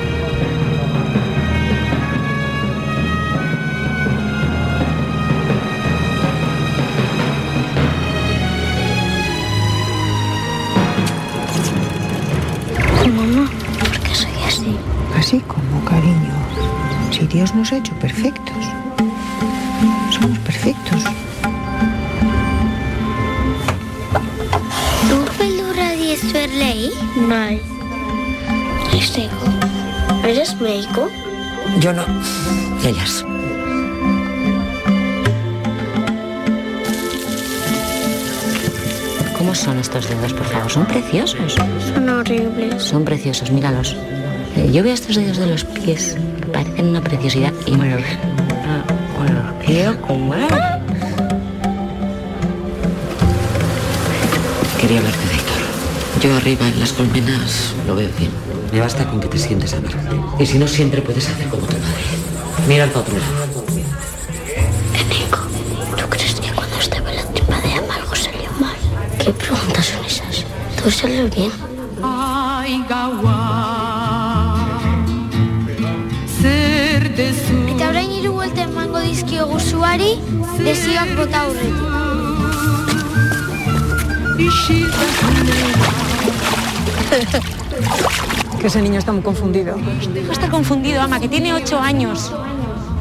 Así? Como, cariño. Si Dios nos ha hecho perfectos. Somos perfectos. Tu peluda de Sverley? Mai. És seco. ¿Eres médico? Yo no. Ellas. ¿Cómo son estos dedos, por favor? ¿Son preciosos? Son horribles. Son preciosos, míralos. Eh, Yo veo estos dedos de los pies, que parecen una preciosidad y me los, ah, me los quiero comer. Quería hablarte de Héctor. Yo arriba en las colmenas lo veo bien. Me basta con que te sientes a ver. Y si no, siempre puedes hacer como tu madre. Mira para otro lado. Nico, ¿tú crees que cuando estaba en la tripa de Ama algo salió mal? ¿Qué preguntas son esas? Todo salió bien. Emango dizkio guzuari, desioak bota aurretik. Que ese niño está muy confundido. Deja estar confundido, ama, que tiene ocho años.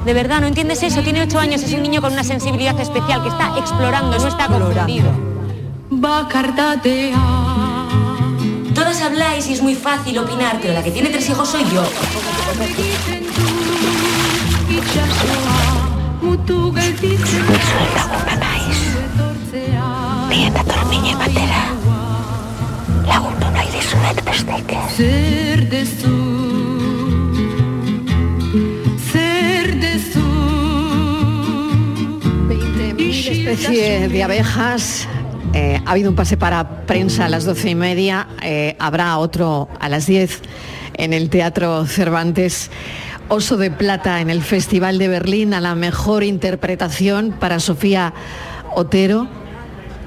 De verdad, ¿no entiendes eso? Tiene ocho años, es un niño con una sensibilidad especial que está explorando, no está confundido. Todas habláis y es muy fácil opinar, pero la que tiene tres hijos soy yo. Bien atormilla batera. Lagundu nahi dizuet besteke. Zer dezu Zer dezu 20.000 especie de abejas. Eh, ha habido un pase para prensa a las doce y media, eh, habrá otro a las 10 en el Teatro Cervantes. Oso de Plata en el Festival de Berlín a la mejor interpretación para Sofía Otero.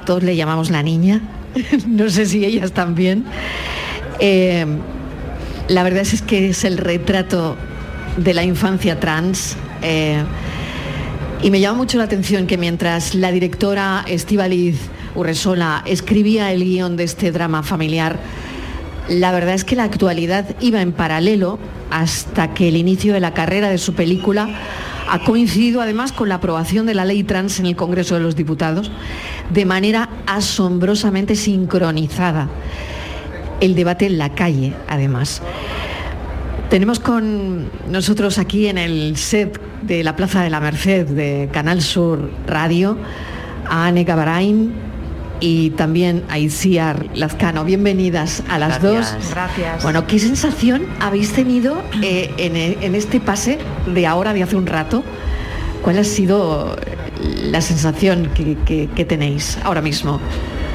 Todos le llamamos la niña, no sé si ellas también. Eh, la verdad es que es el retrato de la infancia trans. eh, y me llama mucho la atención que mientras la directora Estivaliz Urresola escribía el guion de este drama familiar, la verdad es que la actualidad iba en paralelo hasta que el inicio de la carrera de su película ha coincidido además con la aprobación de la ley trans en el Congreso de los Diputados de manera asombrosamente sincronizada. El debate en la calle, además. Tenemos con nosotros aquí en el set de la Plaza de la Merced de Canal Sur Radio a Anne y también a Isiar Lazcano. Bienvenidas a las Gracias. dos. Gracias. Bueno, ¿qué sensación habéis tenido eh, en, e- en este pase de ahora, de hace un rato? ¿Cuál ha sido la sensación que, que- que tenéis ahora mismo?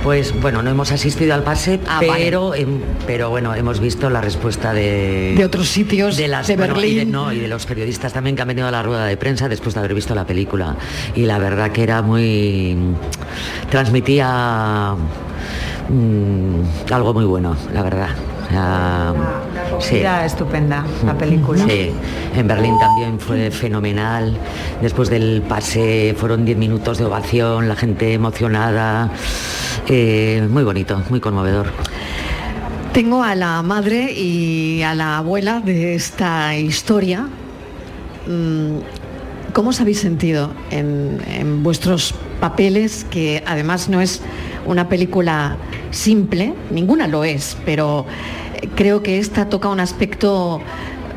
Pues bueno, no hemos asistido al pase, Ah, vale. pero, em, pero bueno, hemos visto la respuesta de, De otros sitios, de, las, bueno, y, de, Berlín. no, y de los periodistas también que han venido a la rueda de prensa después de haber visto la película. Y la verdad que era muy... transmitía mm, algo muy bueno, la verdad. Sí. Era estupenda la película. Sí, en Berlín también fue fenomenal. Después del pase fueron 10 minutos de ovación, la gente emocionada. Eh, muy bonito, muy conmovedor. Tengo a la madre y a la abuela de esta historia. Mm, ¿Cómo os habéis sentido en, en vuestros papeles, que además no es una película simple, ninguna lo es, pero creo que esta toca un aspecto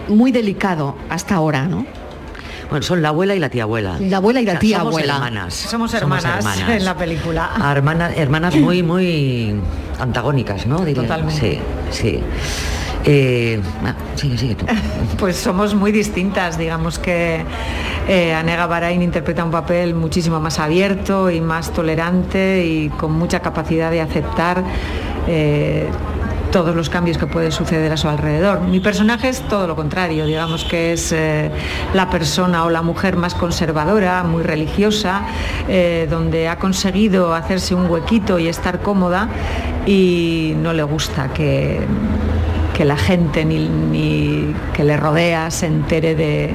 muy delicado hasta ahora, ¿no? Bueno, son la abuela y la tía abuela. La abuela y la O sea, tía somos abuela. hermanas. Somos hermanas, en la película. Hermana- hermanas muy, muy antagónicas, ¿no? Diría. Totalmente. Sí, sí. Eh, ah, sigue, sigue tú. Pues somos muy distintas, digamos que eh, Anega Barain interpreta un papel muchísimo más abierto y más tolerante y con mucha capacidad de aceptar eh, todos los cambios que pueden suceder a su alrededor. Mi personaje es todo lo contrario, digamos que es eh, la persona o la mujer más conservadora, muy religiosa, eh, donde ha conseguido hacerse un huequito y estar cómoda y no le gusta que que la gente ni, ni que le rodea se entere de,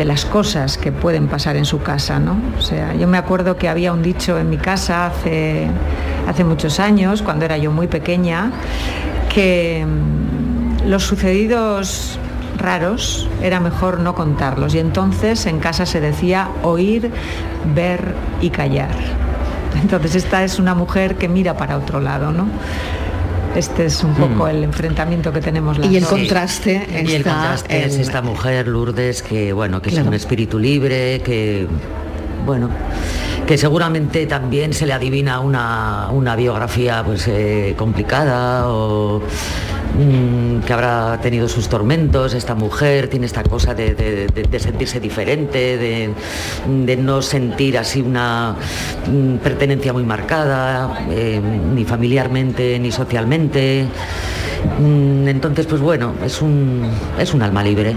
de las cosas que pueden pasar en su casa, ¿no? O sea, yo me acuerdo que había un dicho en mi casa hace, hace muchos años, cuando era yo muy pequeña, que mm, los sucedidos raros era mejor no contarlos y entonces en casa se decía oír, ver y callar. Entonces esta es una mujer que mira para otro lado, ¿no? Este es un poco el enfrentamiento que tenemos las Y el dos. contraste Y el contraste es en- esta mujer, Lourdes, que bueno, que es un espíritu libre, que bueno, que seguramente también se le adivina una, una biografía pues eh, complicada o mm, que habrá tenido sus tormentos, esta mujer tiene esta cosa de, de- sentirse diferente, de, de no sentir así una mm, pertenencia muy marcada, eh, ni familiarmente ni socialmente. Mm, Entonces, pues bueno, es un, es un alma libre.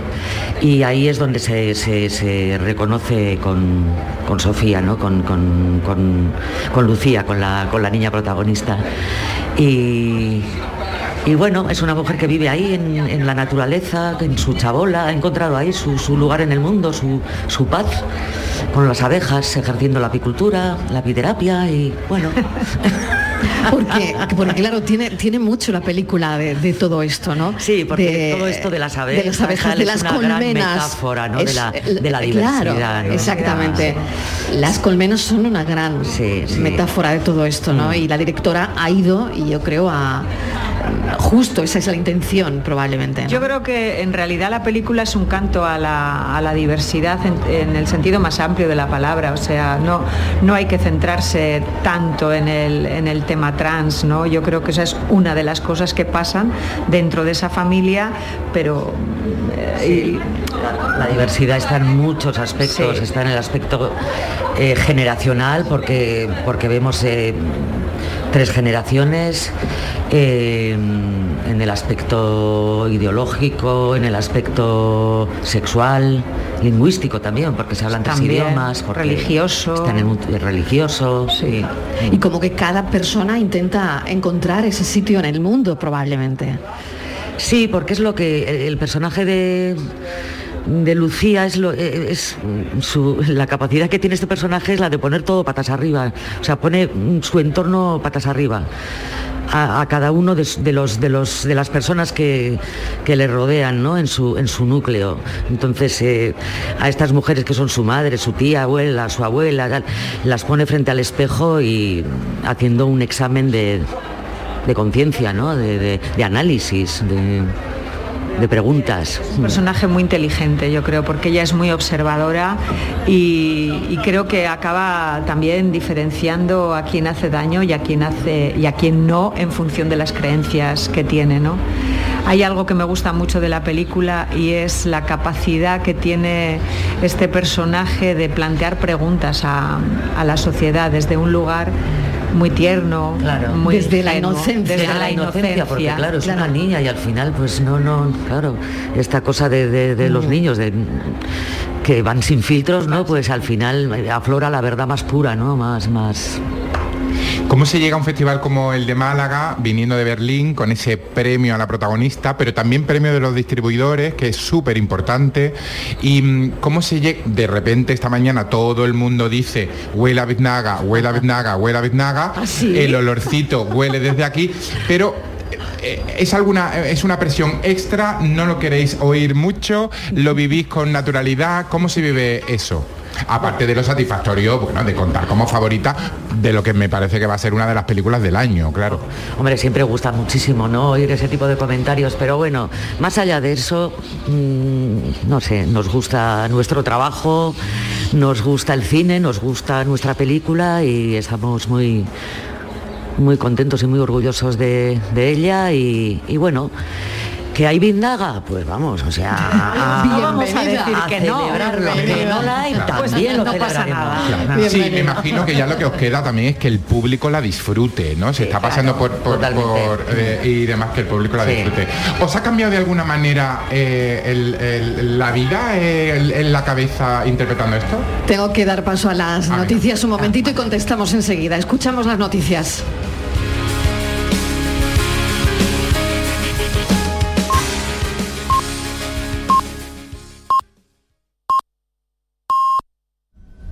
Y ahí es donde se, se- reconoce con, con Sofía, ¿no? con, con- con- con Lucía, con la, con la niña protagonista. Y, y bueno, es una mujer que vive ahí en, en la naturaleza, en su chabola, ha encontrado ahí su, su lugar en el mundo, su, su paz, con las abejas, ejerciendo la apicultura, la apiterapia y bueno. Porque, porque claro, tiene, tiene mucho la película de, de todo esto, ¿no? Sí, porque De- todo esto de las abejas, de las abejas, es una gran colmenas. metáfora, ¿no? de, la, de la claro, diversidad. ¿no? exactamente. Las colmenas son una gran metáfora de todo esto, ¿no? Mm. Y la directora ha ido, y yo creo, a justo esa es la intención, probablemente. ¿no? Yo creo que en realidad la película es un canto a la, a la diversidad en, en el sentido más amplio de la palabra, o sea, no, no hay que centrarse tanto en el, en el tema trans, ¿no? Yo creo que esa es una de las cosas que pasan dentro de esa familia, pero... eh, y- La diversidad está en muchos aspectos, está en el aspecto eh, generacional, porque, porque vemos eh, tres generaciones, eh, en el aspecto ideológico, en el aspecto sexual, lingüístico también, porque se hablan tres idiomas, religioso. están en un religioso, sí. Y como que cada persona intenta encontrar ese sitio en el mundo, probablemente. Sí, porque es lo que el personaje de, de Lucía es, lo, eh, es su- la capacidad que tiene este personaje es la de poner todo patas arriba, o sea, pone mm, su entorno patas arriba. A, cada uno de, los, de, los, de las personas que, que le rodean ¿no? en, su, en su núcleo. Entonces, eh, a estas mujeres que son su madre, su tía, abuela, su abuela, las pone frente al espejo y haciendo un examen de, conciencia, ¿no? de- de análisis, de, de preguntas. un personaje muy inteligente, yo creo, porque ella es muy observadora y, creo que acaba también diferenciando a quien hace daño y a quien hace y a quien no en función de las creencias que tiene, ¿no? Hay algo que me gusta mucho de la película y es la capacidad que tiene este personaje de plantear preguntas a la sociedad desde un lugar muy tierno, muy Desde la inocencia. desde la inocencia, porque claro, es una niña y al final, pues no, no, claro, esta cosa de, de- de los niños de, que van sin filtros, ¿no? Pues al final aflora la verdad más pura, ¿no? Más, más. ¿Cómo se llega a un festival como el de Málaga, viniendo de Berlín, con ese premio a la protagonista, pero también premio de los distribuidores, que es súper importante? ¿Y mm, cómo se llega? De repente esta mañana todo el mundo dice, huele a biznaga, huele a biznaga, huele a biznaga, el olorcito huele desde aquí, pero eh, ¿Es alguna es una presión extra? ¿No lo queréis oír mucho? ¿Lo vivís con naturalidad? ¿Cómo se vive eso? Aparte de lo satisfactorio, bueno, de contar como favorita de lo que me parece que va a ser una de las películas del año, claro. Hombre, siempre gusta muchísimo, ¿no? Oír ese tipo de comentarios, pero bueno, más allá de eso, mm, no sé, nos gusta nuestro trabajo, nos gusta el cine, nos gusta nuestra película y estamos muy muy contentos y muy orgullosos de, ella y bueno que hay vindaga, pues vamos, o sea, a, Bienvenida. vamos a decir que no, que no la hay, Claro. también lo no pasa nada. Sí, me imagino que ya lo que os queda también es que el público la disfrute, ¿no? Se está pasando por, por- por, eh, y demás que el público la Sí. disfrute. ¿Os ha cambiado de alguna manera eh, el- el- la vida eh, en la cabeza interpretando esto? Tengo que dar paso a las noticias un momentito y contestamos enseguida. Escuchamos las noticias.